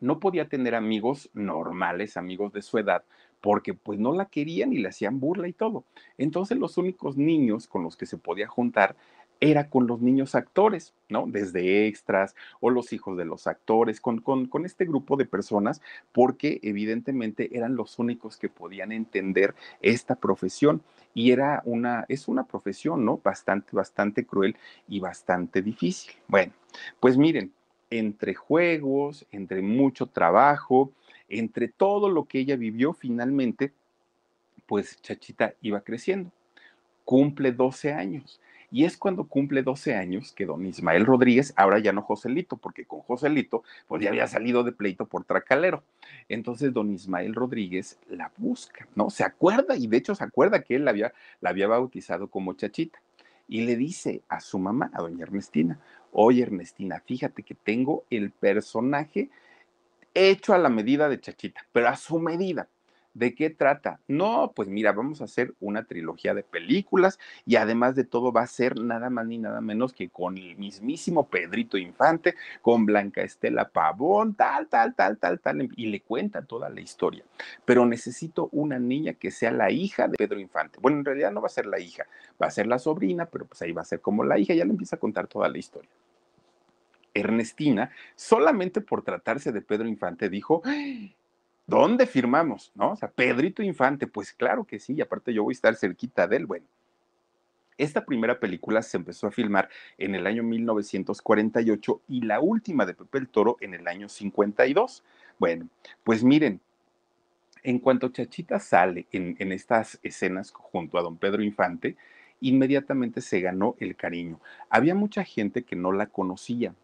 no podía tener amigos normales, amigos de su edad, porque pues no la querían y le hacían burla y todo. Entonces los únicos niños con los que se podía juntar era con los niños actores, ¿no? Desde extras o los hijos de los actores, con, con, con, este grupo de personas, porque evidentemente eran los únicos que podían entender esta profesión. Y era una, es una profesión, ¿no? Bastante, bastante cruel y bastante difícil. Bueno, pues miren, entre juegos, entre mucho trabajo, entre todo lo que ella vivió, finalmente, pues Chachita iba creciendo. Cumple 12 años. Y es cuando cumple 12 años que don Ismael Rodríguez, ahora ya no Joselito, porque con Joselito, pues ya había salido de pleito por tracalero. Entonces don Ismael Rodríguez la busca, ¿no? Se acuerda, y de hecho se acuerda que él la había, la había bautizado como Chachita. Y le dice a su mamá, a doña Ernestina, oye Ernestina, fíjate que tengo el personaje hecho a la medida de Chachita, pero a su medida. ¿De qué trata? No, pues mira, vamos a hacer una trilogía de películas y además de todo va a ser nada más ni nada menos que con el mismísimo Pedrito Infante, con Blanca Estela Pavón, tal, tal, tal, tal, tal, y le cuenta toda la historia. Pero necesito una niña que sea la hija de Pedro Infante. Bueno, en realidad no va a ser la hija, va a ser la sobrina, pero pues ahí va a ser como la hija, ya le empieza a contar toda la historia. Ernestina, solamente por tratarse de Pedro Infante, dijo, ¿dónde firmamos? ¿No? O sea, Pedrito Infante, pues claro que sí, y aparte yo voy a estar cerquita de él. Bueno, esta primera película se empezó a filmar en el año 1948 y la última de Pepe el Toro en el año 52. Bueno, pues miren, en cuanto Chachita sale en, en estas escenas junto a don Pedro Infante, inmediatamente se ganó el cariño. Había mucha gente que no la conocía,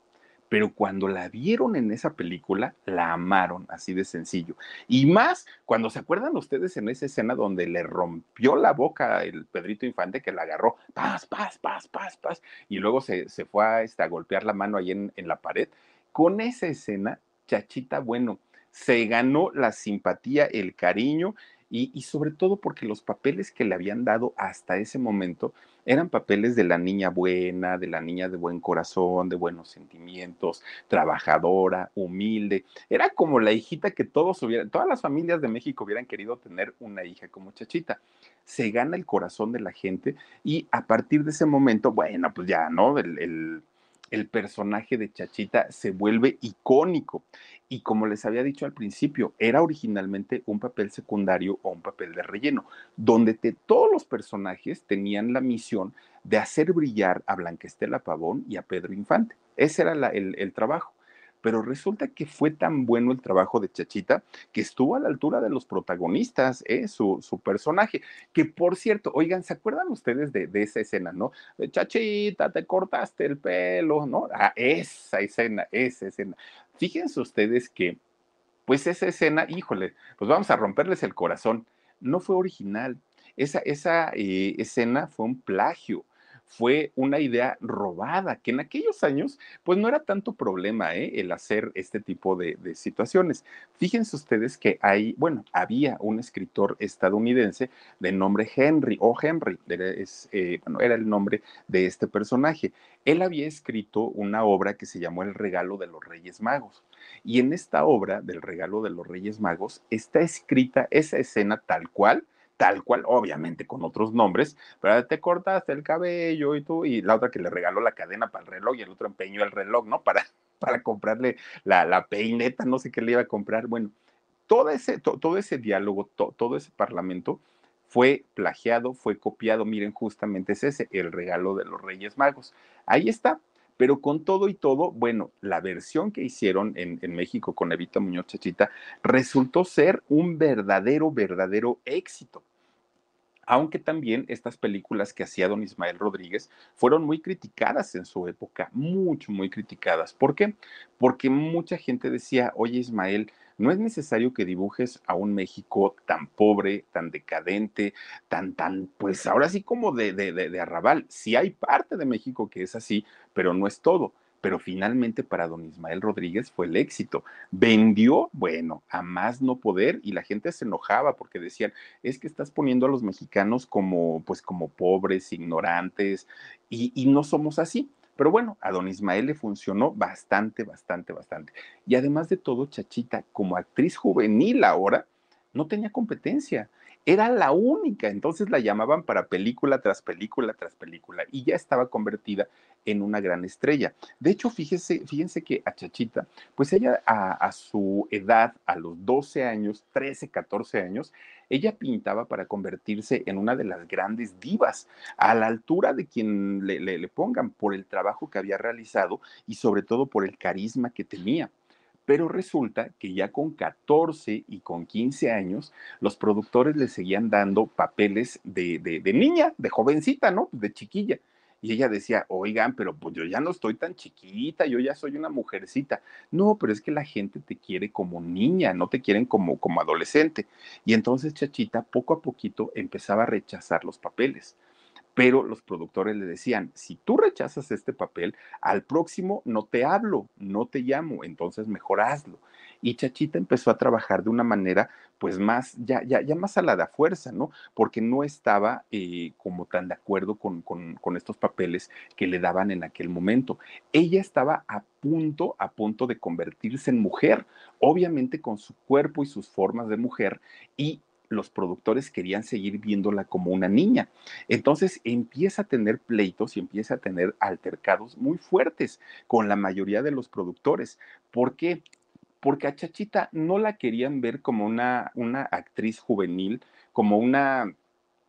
pero cuando la vieron en esa película, la amaron, así de sencillo. Y más cuando se acuerdan ustedes en esa escena donde le rompió la boca el Pedrito Infante, que la agarró, paz, paz, paz, paz, paz, y luego se, se fue a, este, golpear la mano ahí en, en la pared. Con esa escena, Chachita, bueno, se ganó la simpatía, el cariño y, sobre todo porque los papeles que le habían dado hasta ese momento eran papeles de la niña buena, de la niña de buen corazón, de buenos sentimientos, trabajadora, humilde. Era como la hijita que todos hubieran, todas las familias de México hubieran querido tener una hija como Chachita. Se gana el corazón de la gente y a partir de ese momento, bueno, pues ya, ¿no? el el personaje de Chachita se vuelve icónico. Y como les había dicho al principio, era originalmente un papel secundario o un papel de relleno, donde todos los personajes tenían la misión de hacer brillar a Blanca Estela Pavón y a Pedro Infante. Ese era el trabajo pero resulta que fue tan bueno el trabajo de Chachita que estuvo a la altura de los protagonistas, ¿eh? su, personaje. Que por cierto, oigan, ¿se acuerdan ustedes de, esa escena, no? Chachita, te cortaste el pelo, ¿no? Ah, esa escena, esa escena. Fíjense ustedes que, pues esa escena, híjole, pues vamos a romperles el corazón. No fue original. Esa, esa eh, escena fue un plagio fue una idea robada, que en aquellos años pues no era tanto problema ¿eh? el hacer este tipo de, situaciones. Fíjense ustedes que hay, bueno, había un escritor estadounidense de nombre Henry, o Henry, era, eh, era el nombre de este personaje. Él había escrito una obra que se llamó El regalo de los Reyes Magos. Y en esta obra del regalo de los Reyes Magos está escrita esa escena tal cual tal cual, obviamente con otros nombres, pero te cortaste el cabello y tú, y la otra que le regaló la cadena para el reloj y el otro empeñó el reloj, ¿no? Para, para comprarle la, la peineta, no sé qué le iba a comprar. Bueno, todo ese, todo ese diálogo, todo ese parlamento fue plagiado, fue copiado. Miren, justamente es ese, el regalo de los Reyes Magos. Ahí está. Pero con todo y todo, bueno, la versión que hicieron en, México con Evita Muñoz Chachita resultó ser un verdadero, verdadero éxito aunque también estas películas que hacía don Ismael Rodríguez fueron muy criticadas en su época, mucho, muy criticadas. ¿Por qué? Porque mucha gente decía, oye Ismael, no es necesario que dibujes a un México tan pobre, tan decadente, tan, tan, pues ahora sí como de, de, de, arrabal. Sí hay parte de México que es así, pero no es todo pero finalmente para don Ismael Rodríguez fue el éxito. Vendió, bueno, a más no poder y la gente se enojaba porque decían, es que estás poniendo a los mexicanos como, pues como pobres, ignorantes y, y no somos así. Pero bueno, a don Ismael le funcionó bastante, bastante, bastante. Y además de todo, Chachita, como actriz juvenil ahora, no tenía competencia. Era la única, entonces la llamaban para película tras película tras película y ya estaba convertida en una gran estrella. De hecho, fíjense, fíjense que a Chachita, pues ella a, su edad, a los 12 años, 13, 14 años, ella pintaba para convertirse en una de las grandes divas, a la altura de quien le pongan por el trabajo que había realizado y sobre todo por el carisma que tenía. Pero resulta que ya con 14 y con 15 años, los productores le seguían dando papeles de, de, niña, de jovencita, ¿no? De chiquilla. Y ella decía, oigan, pero pues yo ya no estoy tan chiquita, yo ya soy una mujercita. No, pero es que la gente te quiere como niña, no te quieren como, como adolescente. Y entonces Chachita poco a poquito empezaba a rechazar los papeles pero los productores le decían, si tú rechazas este papel, al próximo no te hablo, no te llamo, entonces mejor hazlo. Y Chachita empezó a trabajar de una manera, pues más, ya, ya, ya más a la de fuerza, ¿no? Porque no estaba eh, como tan de acuerdo con, con, con estos papeles que le daban en aquel momento. Ella estaba a punto, a punto de convertirse en mujer, obviamente con su cuerpo y sus formas de mujer, y los productores querían seguir viéndola como una niña. Entonces empieza a tener pleitos y empieza a tener altercados muy fuertes con la mayoría de los productores. ¿Por qué? Porque a Chachita no la querían ver como una, una actriz juvenil, como una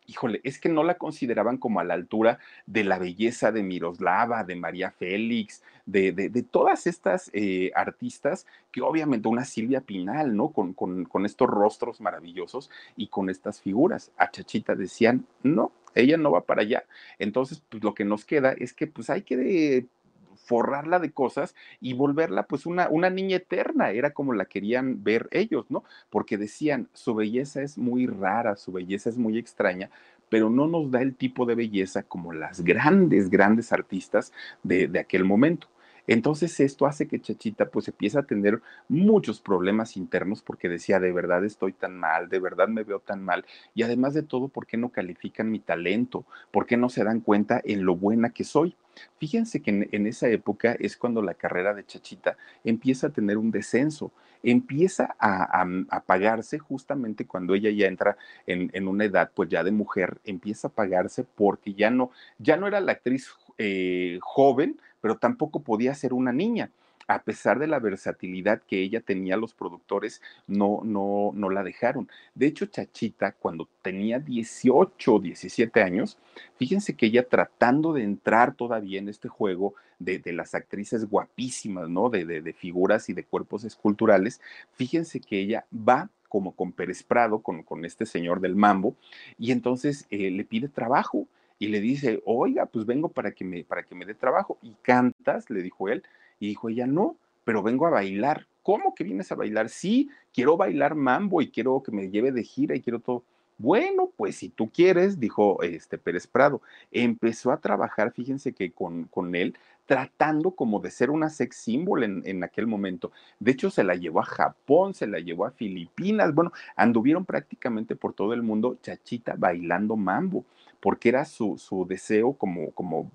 híjole, es que no la consideraban como a la altura de la belleza de Miroslava, de María Félix, de, de, todas estas eh, artistas, que obviamente una Silvia Pinal, ¿no? Con, con, con, estos rostros maravillosos y con estas figuras. A Chachita decían, no, ella no va para allá. Entonces, pues lo que nos queda es que pues hay que forrarla de cosas y volverla pues una, una niña eterna, era como la querían ver ellos, ¿no? Porque decían, su belleza es muy rara, su belleza es muy extraña, pero no nos da el tipo de belleza como las grandes, grandes artistas de, de aquel momento. Entonces esto hace que Chachita pues empiece a tener muchos problemas internos porque decía, de verdad estoy tan mal, de verdad me veo tan mal. Y además de todo, ¿por qué no califican mi talento? ¿Por qué no se dan cuenta en lo buena que soy? Fíjense que en, esa época es cuando la carrera de Chachita empieza a tener un descenso, empieza a, a, pagarse justamente cuando ella ya entra en, en, una edad pues ya de mujer, empieza a pagarse porque ya no, ya no era la actriz eh, joven, pero tampoco podía ser una niña a pesar de la versatilidad que ella tenía, los productores no, no, no la dejaron. De hecho, Chachita, cuando tenía 18 o 17 años, fíjense que ella tratando de entrar todavía en este juego de, las actrices guapísimas, ¿no? De, de, figuras y de cuerpos esculturales, fíjense que ella va como con Pérez Prado, con, con este señor del mambo, y entonces eh, le pide trabajo y le dice, oiga, pues vengo para que me, para que me dé trabajo. Y cantas, le dijo él, y dijo ella, no, pero vengo a bailar. ¿Cómo que vienes a bailar? Sí, quiero bailar mambo y quiero que me lleve de gira y quiero todo. Bueno, pues si tú quieres, dijo este Pérez Prado, empezó a trabajar, fíjense que con, con él, tratando como de ser una sex symbol en, en, aquel momento. De hecho, se la llevó a Japón, se la llevó a Filipinas, bueno, anduvieron prácticamente por todo el mundo chachita bailando mambo, porque era su, su deseo como, como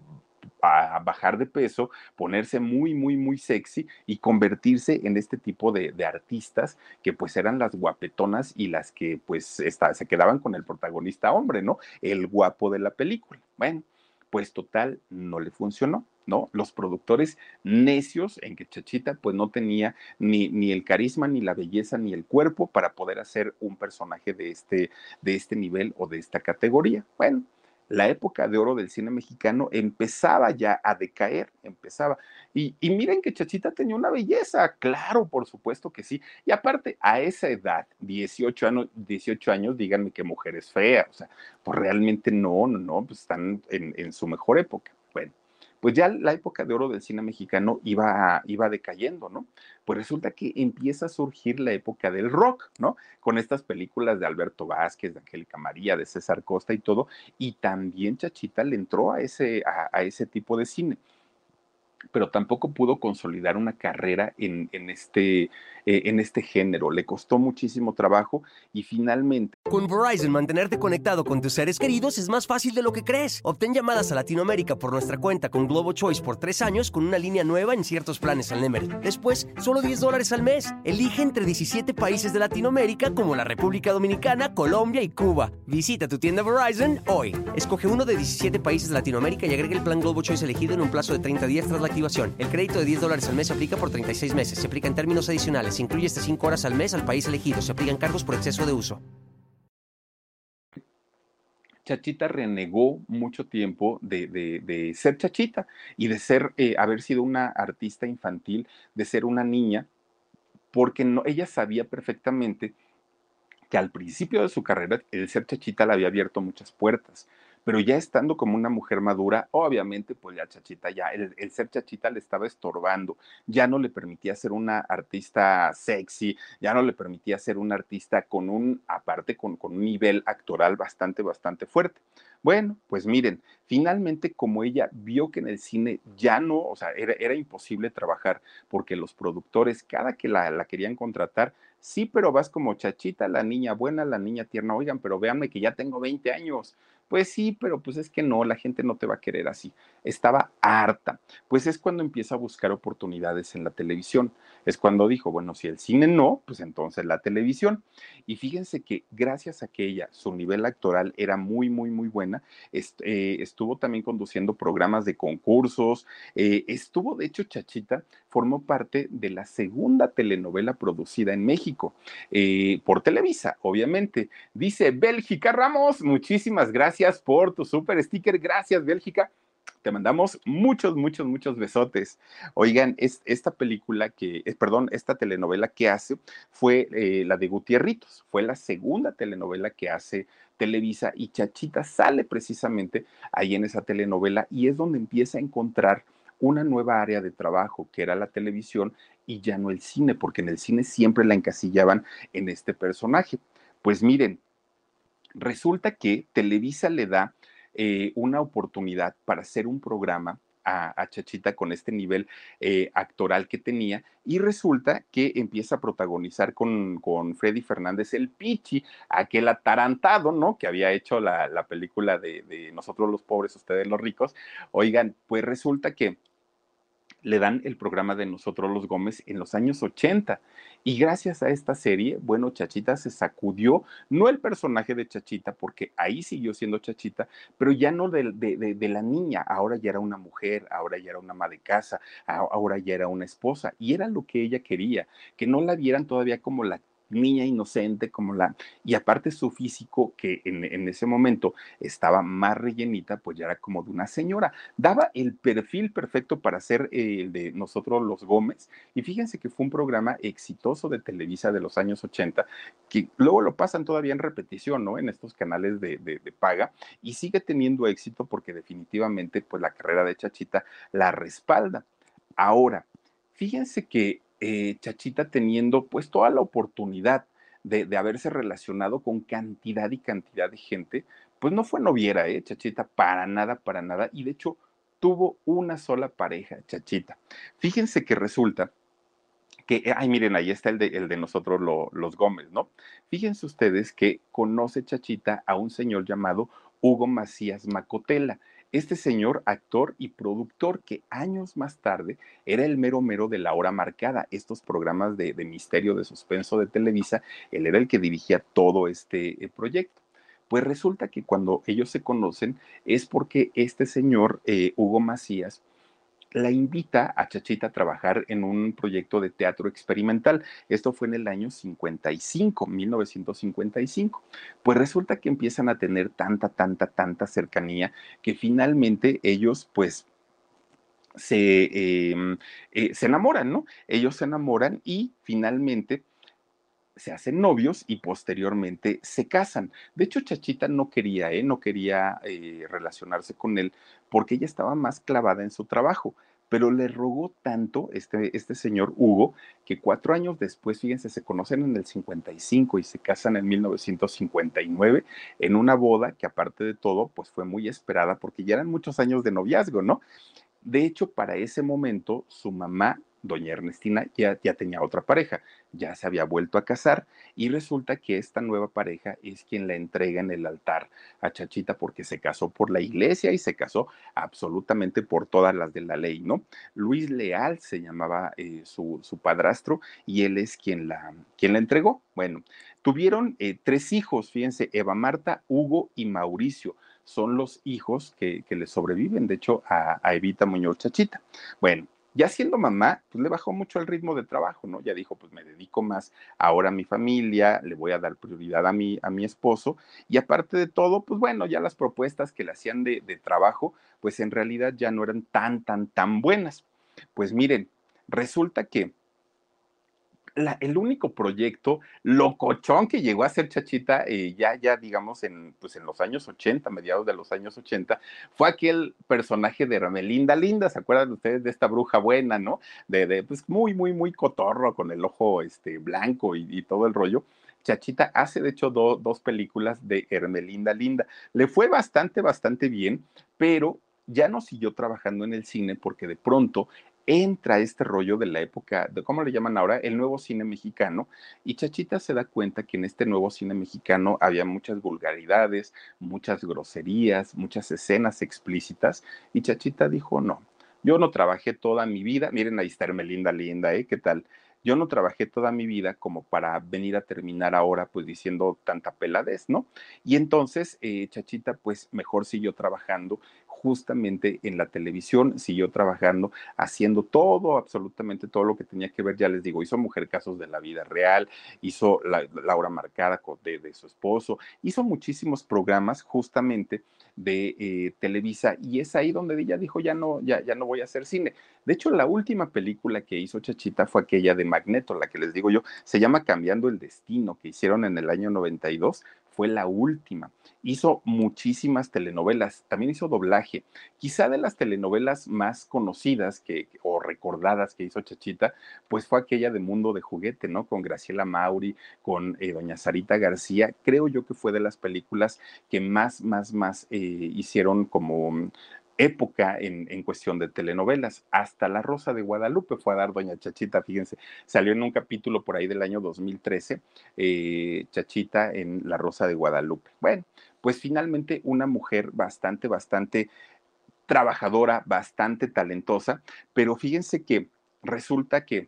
a bajar de peso, ponerse muy, muy, muy sexy y convertirse en este tipo de, artistas que pues eran las guapetonas y las que pues se quedaban con el protagonista hombre, ¿no? El guapo de la película. Bueno, pues total, no le funcionó. ¿No? Los productores necios en que Chachita pues no tenía ni, ni, el carisma, ni la belleza, ni el cuerpo para poder hacer un personaje de este, de este nivel o de esta categoría. Bueno, la época de oro del cine mexicano empezaba ya a decaer, empezaba. Y, miren que Chachita tenía una belleza, claro, por supuesto que sí. Y aparte, a esa edad, 18 años, 18 años díganme que mujer es fea, o sea, pues realmente no, no, no, pues están en, en su mejor época. Pues ya la época de oro del cine mexicano iba, iba decayendo, ¿no? Pues resulta que empieza a surgir la época del rock, ¿no? Con estas películas de Alberto Vázquez, de Angélica María, de César Costa y todo, y también Chachita le entró a ese, a ese tipo de cine pero tampoco pudo consolidar una carrera en, en este, eh, en este género. Le costó muchísimo trabajo y finalmente... Con Verizon, mantenerte conectado con tus seres queridos es más fácil de lo que crees. Obtén llamadas a Latinoamérica por nuestra cuenta con Globo Choice por tres años con una línea nueva en ciertos planes al Nemery. Después, solo 10 dólares al mes. Elige entre 17 países de Latinoamérica como la República Dominicana, Colombia y Cuba. Visita tu tienda Verizon hoy. Escoge uno de 17 países de Latinoamérica y agrega el plan Globo Choice elegido en un plazo de 30 días tras la activación. El crédito de 10 dólares al mes se aplica por 36 meses. Se aplica en términos adicionales. Se incluye hasta 5 horas al mes al país elegido. Se aplican cargos por exceso de uso. Chachita renegó mucho tiempo de, de, ser Chachita y de ser, eh, haber sido una artista infantil, de ser una niña, porque no, ella sabía perfectamente que al principio de su carrera el ser Chachita le había abierto muchas puertas pero ya estando como una mujer madura, obviamente, pues ya Chachita, ya el, ser Chachita le estaba estorbando, ya no le permitía ser una artista sexy, ya no le permitía ser una artista con un, aparte, con, con un nivel actoral bastante, bastante fuerte. Bueno, pues miren, finalmente como ella vio que en el cine ya no, o sea, era, era imposible trabajar porque los productores, cada que la, la querían contratar, sí, pero vas como chachita, la niña buena, la niña tierna, oigan, pero véanme que ya tengo 20 años, Pues sí, pero pues es que no, la gente no te va a querer así. Estaba harta. Pues es cuando empieza a buscar oportunidades en la televisión. Es cuando dijo, bueno, si el cine no, pues entonces la televisión. Y fíjense que gracias a que ella, su nivel actoral era muy, muy, muy buena, eh, estuvo también conduciendo programas de concursos, eh, estuvo, de hecho, Chachita formó parte de la segunda telenovela producida en México, eh, por Televisa, obviamente. Dice Bélgica Ramos, muchísimas gracias por tu super sticker. Gracias, Bélgica. Te mandamos muchos, muchos, muchos besotes. Oigan, es, esta película que, eh, perdón, esta telenovela que hace fue eh, la de Gutierritos, fue la segunda telenovela que hace Televisa y Chachita sale precisamente ahí en esa telenovela y es donde empieza a encontrar una nueva área de trabajo, que era la televisión y ya no el cine, porque en el cine siempre la encasillaban en este personaje. Pues miren, resulta que Televisa le da eh, una oportunidad para hacer un programa a, Chachita con este nivel eh, actoral que tenía y resulta que empieza a protagonizar con, con Freddy Fernández el Pichi, aquel atarantado, ¿no? Que había hecho la, la película de, de Nosotros los pobres, ustedes los ricos. Oigan, pues resulta que le dan el programa de Nosotros los Gómez en los años 80. Y gracias a esta serie, bueno, Chachita se sacudió, no el personaje de Chachita, porque ahí siguió siendo Chachita, pero ya no de, de, la niña, ahora ya era una mujer, ahora ya era una ama de casa, ahora ya era una esposa, y era lo que ella quería, que no la vieran todavía como la niña inocente como la, y aparte su físico, que en, ese momento estaba más rellenita, pues ya era como de una señora. Daba el perfil perfecto para ser el eh, de nosotros los Gómez. Y fíjense que fue un programa exitoso de Televisa de los años 80, que luego lo pasan todavía en repetición, ¿no? En estos canales de, de paga, y sigue teniendo éxito porque definitivamente, pues la carrera de Chachita la respalda. Ahora, fíjense que eh, Chachita teniendo pues toda la oportunidad de, haberse relacionado con cantidad y cantidad de gente, pues no fue noviera, ¿eh? Chachita, para nada, para nada. Y de hecho tuvo una sola pareja, Chachita. Fíjense que resulta que, ay, miren, ahí está el de, el de nosotros los Gómez, ¿no? Fíjense ustedes que conoce Chachita a un señor llamado Hugo Macías Macotela. Este señor, actor y productor, que años más tarde era el mero mero de la hora marcada, estos programas de, misterio, de suspenso de Televisa, él era el que dirigía todo este eh, proyecto. Pues resulta que cuando ellos se conocen es porque este señor, eh, Hugo Macías, la invita a Chachita a trabajar en un proyecto de teatro experimental. Esto fue en el año 55, 1955. Pues resulta que empiezan a tener tanta, tanta, tanta cercanía que finalmente ellos, pues, se, em, eh, se enamoran, ¿no? Ellos se enamoran y finalmente se hacen novios y posteriormente se casan. De hecho, Chachita no quería, ¿eh? no quería eh, relacionarse con él porque ella estaba más clavada en su trabajo, pero le rogó tanto este, este señor Hugo que cuatro años después, fíjense, se conocen en el 55 y se casan en 1959 en una boda que aparte de todo, pues fue muy esperada porque ya eran muchos años de noviazgo, ¿no? De hecho, para ese momento, su mamá doña Ernestina ya, ya, tenía otra pareja, ya se había vuelto a casar y resulta que esta nueva pareja es quien la entrega en el altar a Chachita porque se casó por la iglesia y se casó absolutamente por todas las de la ley, ¿no? Luis Leal se llamaba eh, su, su, padrastro y él es quien la, quien la entregó. Bueno, tuvieron eh, tres hijos, fíjense, Eva Marta, Hugo y Mauricio son los hijos que, que le sobreviven, de hecho, a, a Evita Muñoz Chachita. Bueno, ya siendo mamá, pues le bajó mucho el ritmo de trabajo, ¿no? Ya dijo, pues me dedico más ahora a mi familia, le voy a dar prioridad a mi, a mi esposo, y aparte de todo, pues bueno, ya las propuestas que le hacían de, de trabajo, pues en realidad ya no eran tan, tan, tan buenas. Pues miren, resulta que el único proyecto locochón que llegó a ser Chachita, eh, ya, ya digamos, en, pues en los años 80, mediados de los años 80, fue aquel personaje de Ramelinda Linda, ¿se acuerdan ustedes de esta bruja buena, no? De, pues muy, muy, muy cotorro, con el ojo este, blanco y, todo el rollo. Chachita hace de hecho dos películas de Hermelinda Linda. Le fue bastante, bastante bien, pero ya no siguió trabajando en el cine porque de pronto entra este rollo de la época, de cómo le llaman ahora, el nuevo cine mexicano, y Chachita se da cuenta que en este nuevo cine mexicano había muchas vulgaridades, muchas groserías, muchas escenas explícitas, y Chachita dijo, no, yo no trabajé toda mi vida, miren ahí está Hermelinda Linda, ¿eh? ¿Qué tal? Yo no trabajé toda mi vida como para venir a terminar ahora pues diciendo tanta peladez, ¿no? Y entonces eh, Chachita pues mejor siguió trabajando justamente en la televisión, siguió trabajando, haciendo todo, absolutamente todo lo que tenía que ver, ya les digo, hizo Mujer Casos de la Vida Real, hizo la, Laura Marcada de, de, su esposo, hizo muchísimos programas justamente de eh, Televisa y es ahí donde ella dijo, ya no, ya, ya no voy a hacer cine. De hecho, la última película que hizo Chachita fue aquella de Magneto, la que les digo yo, se llama Cambiando el Destino, que hicieron en el año 92, fue la última hizo muchísimas telenovelas, también hizo doblaje. Quizá de las telenovelas más conocidas que, o recordadas que hizo Chachita, pues fue aquella de Mundo de Juguete, ¿no? Con Graciela Mauri, con eh, doña Sarita García. Creo yo que fue de las películas que más, más, más eh, hicieron como época en, cuestión de telenovelas. Hasta La Rosa de Guadalupe fue a dar Doña Chachita, fíjense, salió en un capítulo por ahí del año 2013, eh, Chachita en La Rosa de Guadalupe. Bueno, pues finalmente una mujer bastante, bastante trabajadora, bastante talentosa, pero fíjense que resulta que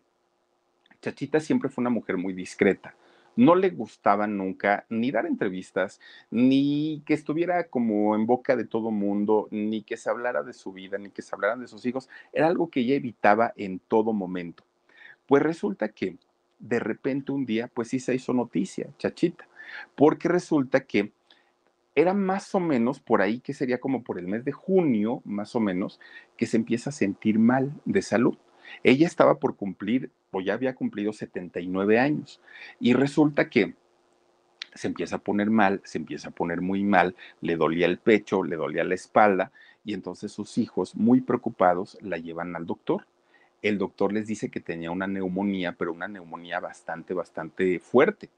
Chachita siempre fue una mujer muy discreta no le gustaba nunca ni dar entrevistas, ni que estuviera como en boca de todo mundo, ni que se hablara de su vida, ni que se hablaran de sus hijos. Era algo que ella evitaba en todo momento. Pues resulta que de repente un día, pues sí se hizo noticia, chachita, porque resulta que era más o menos por ahí, que sería como por el mes de junio, más o menos, que se empieza a sentir mal de salud. Ella estaba por cumplir, o ya había cumplido 79 años, y resulta que se empieza a poner mal, se empieza a poner muy mal, le dolía el pecho, le dolía la espalda, y entonces sus hijos, muy preocupados, la llevan al doctor. El doctor les dice que tenía una neumonía, pero una neumonía bastante, bastante fuerte.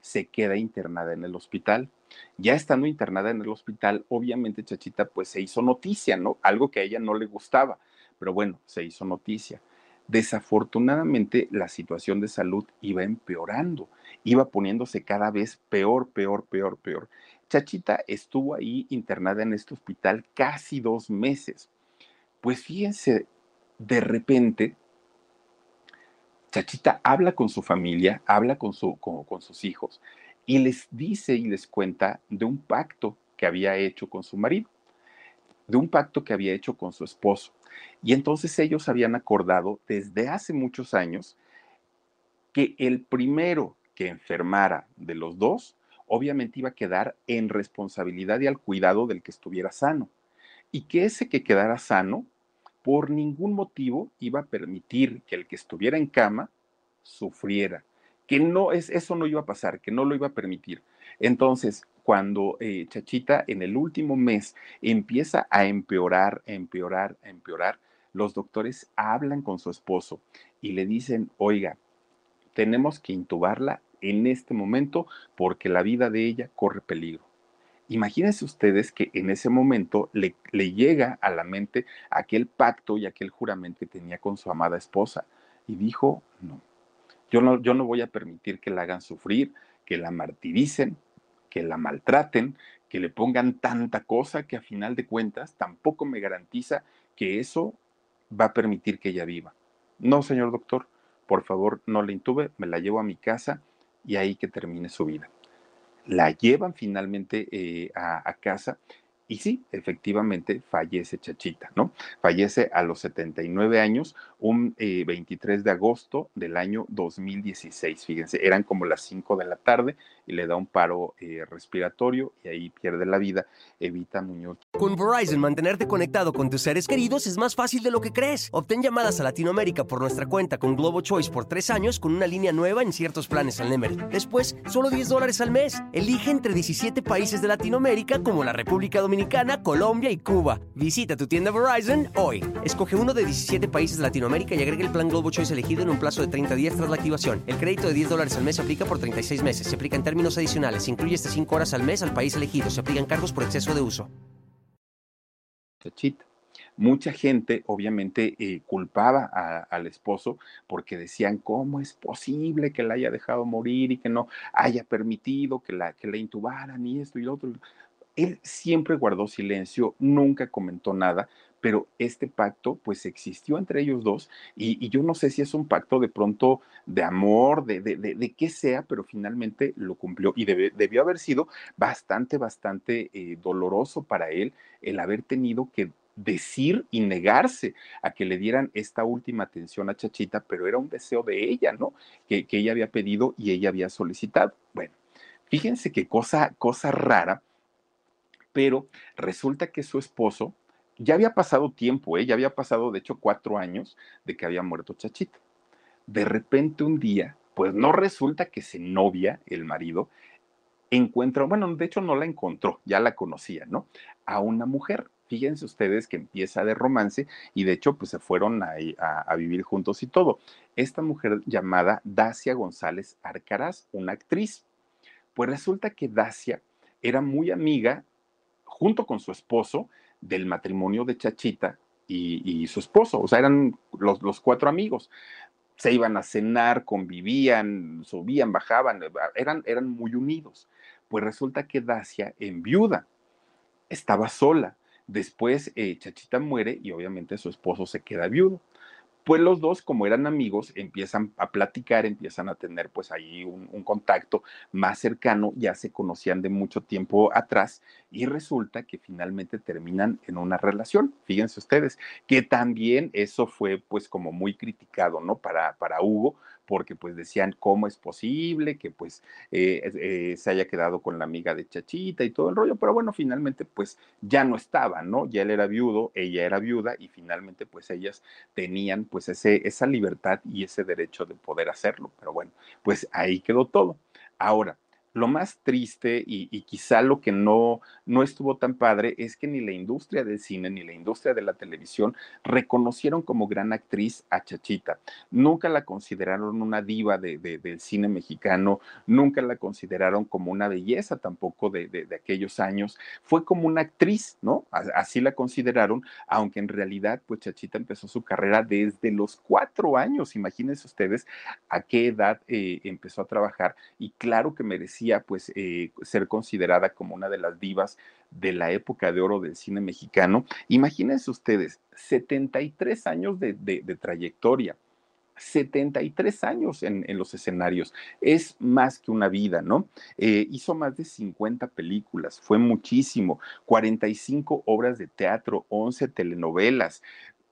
Se queda internada en el hospital. Ya estando internada en el hospital, obviamente Chachita pues se hizo noticia, ¿no? Algo que a ella no le gustaba, pero bueno, se hizo noticia. Desafortunadamente, la situación de salud iba empeorando, iba poniéndose cada vez peor, peor, peor, peor. Chachita estuvo ahí internada en este hospital casi dos meses. Pues fíjense, de repente, Chachita habla con su familia, habla con, con sus hijos y les dice y les cuenta de un pacto que había hecho con su marido, de un pacto que había hecho con su esposo. Y entonces ellos habían acordado desde hace muchos años que el primero que enfermara de los dos, obviamente iba a quedar en responsabilidad y al cuidado del que estuviera sano. Y que ese que quedara sano, por ningún motivo iba a permitir que el que estuviera en cama sufriera, que no es eso no iba a pasar, que no lo iba a permitir. Entonces, cuando eh, Chachita en el último mes empieza a empeorar, empeorar, empeorar, los doctores hablan con su esposo y le dicen, oiga, tenemos que intubarla en este momento porque la vida de ella corre peligro. Imagínense ustedes que en ese momento le, le, llega a la mente aquel pacto y aquel juramento que tenía con su amada esposa. Y dijo, no, yo no, yo no voy a permitir que la hagan sufrir, que la martiricen, que la maltraten, que le pongan tanta cosa que a final de cuentas tampoco me garantiza que eso va a permitir que ella viva. No, señor doctor, por favor no la intube, me la llevo a mi casa y ahí que termine su vida. La llevan finalmente eh, a, a casa y sí, efectivamente fallece Chachita, ¿no? Fallece a los 79 años, un 23 eh, de agosto del año 2016. Fíjense, eran como las 5 de la tarde y le da un paro eh, respiratorio y ahí pierde la vida. Evita Muñoz. Con Verizon, mantenerte conectado con tus seres queridos es más fácil de lo que crees. Obtén llamadas a Latinoamérica por nuestra cuenta con Globo Choice por tres años con una línea nueva en ciertos planes al Nemer. Después, solo 10 dólares al mes. Elige entre 17 países de Latinoamérica como la República Dominicana Dominicana, Colombia y Cuba. Visita tu tienda Verizon hoy. Escoge uno de 17 países de Latinoamérica y agrega el plan Globo Choice elegido en un plazo de 30 días tras la activación. El crédito de 10 dólares al mes se aplica por 36 meses. Se aplica en términos adicionales. Se incluye hasta 5 horas al mes al país elegido. Se aplican cargos por exceso de uso. Chachita. mucha gente obviamente eh, culpaba al esposo porque decían, ¿cómo es posible que la haya dejado morir y que no haya permitido que la, que la intubaran y esto y lo otro? Él siempre guardó silencio, nunca comentó nada, pero este pacto pues existió entre ellos dos y, yo no sé si es un pacto de pronto de amor, de, de, de, qué sea, pero finalmente lo cumplió y debió haber sido bastante, bastante eh, doloroso para él el haber tenido que decir y negarse a que le dieran esta última atención a Chachita, pero era un deseo de ella, ¿no? Que, que ella había pedido y ella había solicitado. Bueno, fíjense qué cosa, cosa rara, pero resulta que su esposo, ya había pasado tiempo, ¿eh? ya había pasado de hecho cuatro años de que había muerto Chachita. De repente un día, pues no resulta que se novia el marido, encuentra, bueno, de hecho no la encontró, ya la conocía, ¿no? A una mujer. Fíjense ustedes que empieza de romance y de hecho pues se fueron a, a vivir juntos y todo. Esta mujer llamada Dacia González Arcaraz, una actriz. Pues resulta que Dacia era muy amiga, junto con su esposo, del matrimonio de Chachita y, su esposo, o sea, eran los, cuatro amigos. Se iban a cenar, convivían, subían, bajaban, eran, eran muy unidos. Pues resulta que Dacia, en viuda, estaba sola. Después eh, Chachita muere y obviamente su esposo se queda viudo pues los dos, como eran amigos, empiezan a platicar, empiezan a tener pues ahí un, contacto más cercano, ya se conocían de mucho tiempo atrás y resulta que finalmente terminan en una relación. Fíjense ustedes, que también eso fue pues como muy criticado, ¿no? Para, para Hugo, porque pues decían cómo es posible que pues eh, eh, se haya quedado con la amiga de Chachita y todo el rollo, pero bueno, finalmente pues ya no estaba, ¿no? Ya él era viudo, ella era viuda y finalmente pues ellas tenían pues ese, esa libertad y ese derecho de poder hacerlo, pero bueno, pues ahí quedó todo. Ahora, lo más triste y, quizá lo que no, no estuvo tan padre es que ni la industria del cine ni la industria de la televisión reconocieron como gran actriz a Chachita. Nunca la consideraron una diva de, del cine mexicano, nunca la consideraron como una belleza tampoco de, de, aquellos años. Fue como una actriz, ¿no? Así la consideraron, aunque en realidad, pues Chachita empezó su carrera desde los cuatro años. Imagínense ustedes a qué edad eh, empezó a trabajar y claro que merecía pues eh, ser considerada como una de las divas de la época de oro del cine mexicano. Imagínense ustedes, 73 años de, trayectoria. 73 años en, los escenarios. Es más que una vida, ¿no? Eh, hizo más de 50 películas, fue muchísimo, 45 obras de teatro, 11 telenovelas.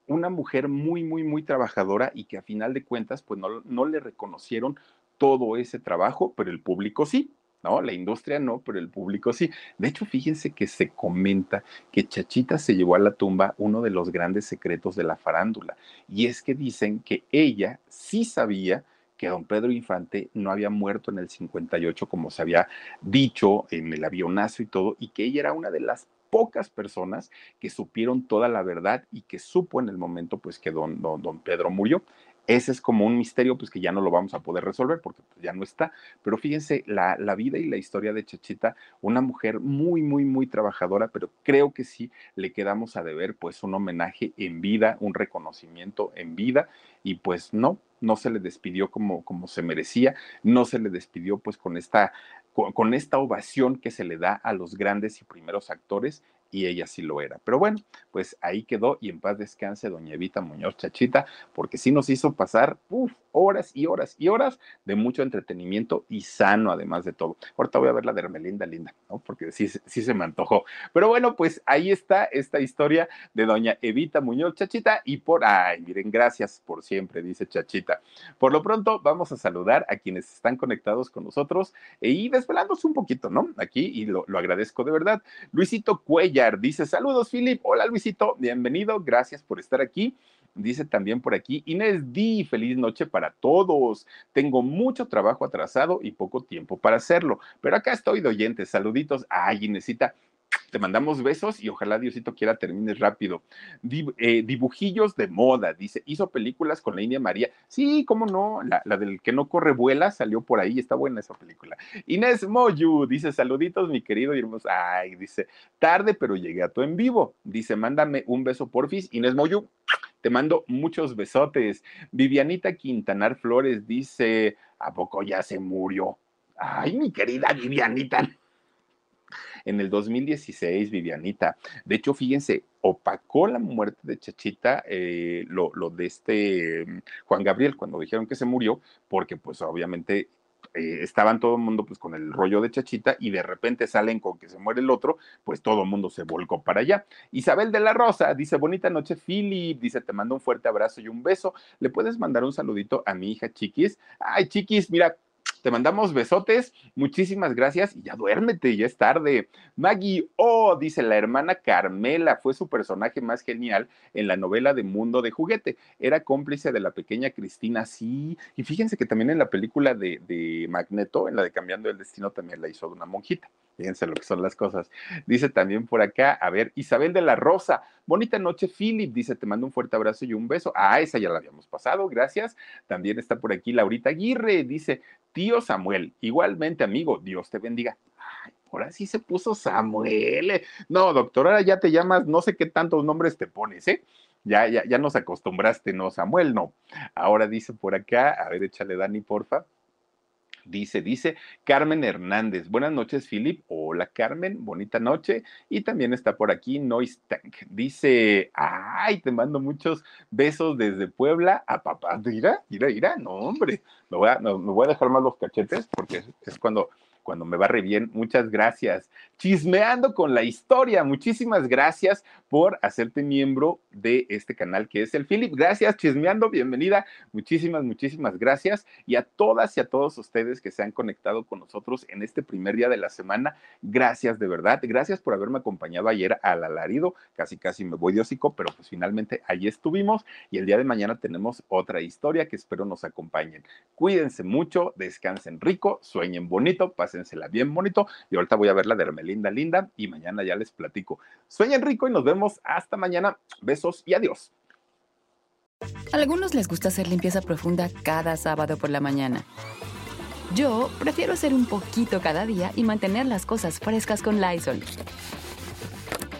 Una mujer muy, muy, muy trabajadora y que a final de cuentas, pues no, no le reconocieron todo ese trabajo, pero el público sí. ¿No? La industria no, pero el público sí. De hecho, fíjense que se comenta que Chachita se llevó a la tumba uno de los grandes secretos de la farándula, y es que dicen que ella sí sabía que don Pedro Infante no había muerto en el 58 como se había dicho en el avionazo y todo, y que ella era una de las pocas personas que supieron toda la verdad y que supo en el momento pues que don, don, don Pedro murió. Ese es como un misterio, pues que ya no lo vamos a poder resolver porque pues, ya no está. Pero fíjense, la, la, vida y la historia de Chachita, una mujer muy, muy, muy trabajadora, pero creo que sí le quedamos a deber pues un homenaje en vida, un reconocimiento en vida y pues no, no se le despidió como, como se merecía, no se le despidió pues con esta, con esta ovación que se le da a los grandes y primeros actores y ella sí lo era. Pero bueno, pues ahí quedó y en paz descanse doña Evita Muñoz Chachita, porque sí nos hizo pasar horas y horas y horas de mucho entretenimiento y sano además de todo. Ahorita voy a ver la de Hermelinda Linda, ¿no? Porque sí, sí se me antojó. Pero bueno, pues ahí está esta historia de doña Evita Muñoz Chachita y por, ay, miren, gracias por siempre, dice Chachita. Por lo pronto, vamos a saludar a quienes están conectados con nosotros y desvelándose un poquito, ¿no? Aquí y lo, lo agradezco de verdad. Luisito Cuella Dice, saludos, Philip. Hola, Luisito. Bienvenido. Gracias por estar aquí. Dice también por aquí, Inés Di, feliz noche para todos. Tengo mucho trabajo atrasado y poco tiempo para hacerlo, pero acá estoy de oyente. Saluditos. Ay, Inesita, te mandamos besos y ojalá Diosito quiera termines rápido. Eh, dibujillos de moda, dice, hizo películas con la India María. Sí, cómo no, la, del que no corre vuela salió por ahí, está buena esa película. Inés Moyu, dice, saluditos, mi querido hermoso. Ay, dice, tarde, pero llegué a tu en vivo. Dice, mándame un beso porfis. Inés Moyu, te mando muchos besotes. Vivianita Quintanar Flores dice, ¿a poco ya se murió? Ay, mi querida Vivianita en el 2016, Vivianita. De hecho, fíjense, opacó la muerte de Chachita eh, lo, de este mm, Juan Gabriel cuando dijeron que se murió, porque pues obviamente eh, estaban todo el mundo pues con el rollo de Chachita y de repente salen con que se muere el otro, pues todo el mundo se volcó para allá. Isabel de la Rosa dice, bonita noche, Philip, dice, te mando un fuerte abrazo y un beso. ¿Le puedes mandar un saludito a mi hija Chiquis? Ay, Chiquis, mira, te mandamos besotes, muchísimas gracias y ya duérmete, ya es tarde. Maggie oh, dice la hermana Carmela, fue su personaje más genial en la novela de Mundo de Juguete. Era cómplice de la pequeña Cristina, sí. Y fíjense que también en la película de, de Magneto, en la de Cambiando el Destino, también la hizo de una monjita. Fíjense lo que son las cosas. Dice también por acá, a ver, Isabel de la Rosa, bonita noche, Philip, dice, te mando un fuerte abrazo y un beso. Ah, esa ya la habíamos pasado, gracias. También está por aquí Laurita Aguirre, dice, tío Samuel, igualmente amigo, Dios te bendiga. Ay, ahora sí se puso Samuel. No, doctor, ahora ya te llamas, no sé qué tantos nombres te pones, ¿eh? Ya, ya, ya nos acostumbraste, no, Samuel, no. Ahora dice por acá, a ver, échale Dani, porfa. Dice, dice Carmen Hernández. Buenas noches, Philip. Hola, Carmen. Bonita noche. Y también está por aquí Noise Tank. Dice, ay, te mando muchos besos desde Puebla a papá. Mira, mira, mira. No, hombre. Me voy a, me voy a dejar más los cachetes porque es cuando cuando me va re bien. Muchas gracias. Chismeando con la historia. Muchísimas gracias por hacerte miembro de este canal que es el Philip. Gracias, Chismeando. Bienvenida. Muchísimas, muchísimas gracias. Y a todas y a todos ustedes que se han conectado con nosotros en este primer día de la semana. Gracias de verdad. Gracias por haberme acompañado ayer al alarido. Casi, casi me voy de pero pues finalmente allí estuvimos. Y el día de mañana tenemos otra historia que espero nos acompañen. Cuídense mucho, descansen rico, sueñen bonito, pasen pásensela bien bonito. Y ahorita voy a ver la de Hermelinda Linda y mañana ya les platico. Sueñen rico y nos vemos hasta mañana. Besos y adiós. A algunos les gusta hacer limpieza profunda cada sábado por la mañana. Yo prefiero hacer un poquito cada día y mantener las cosas frescas con Lysol.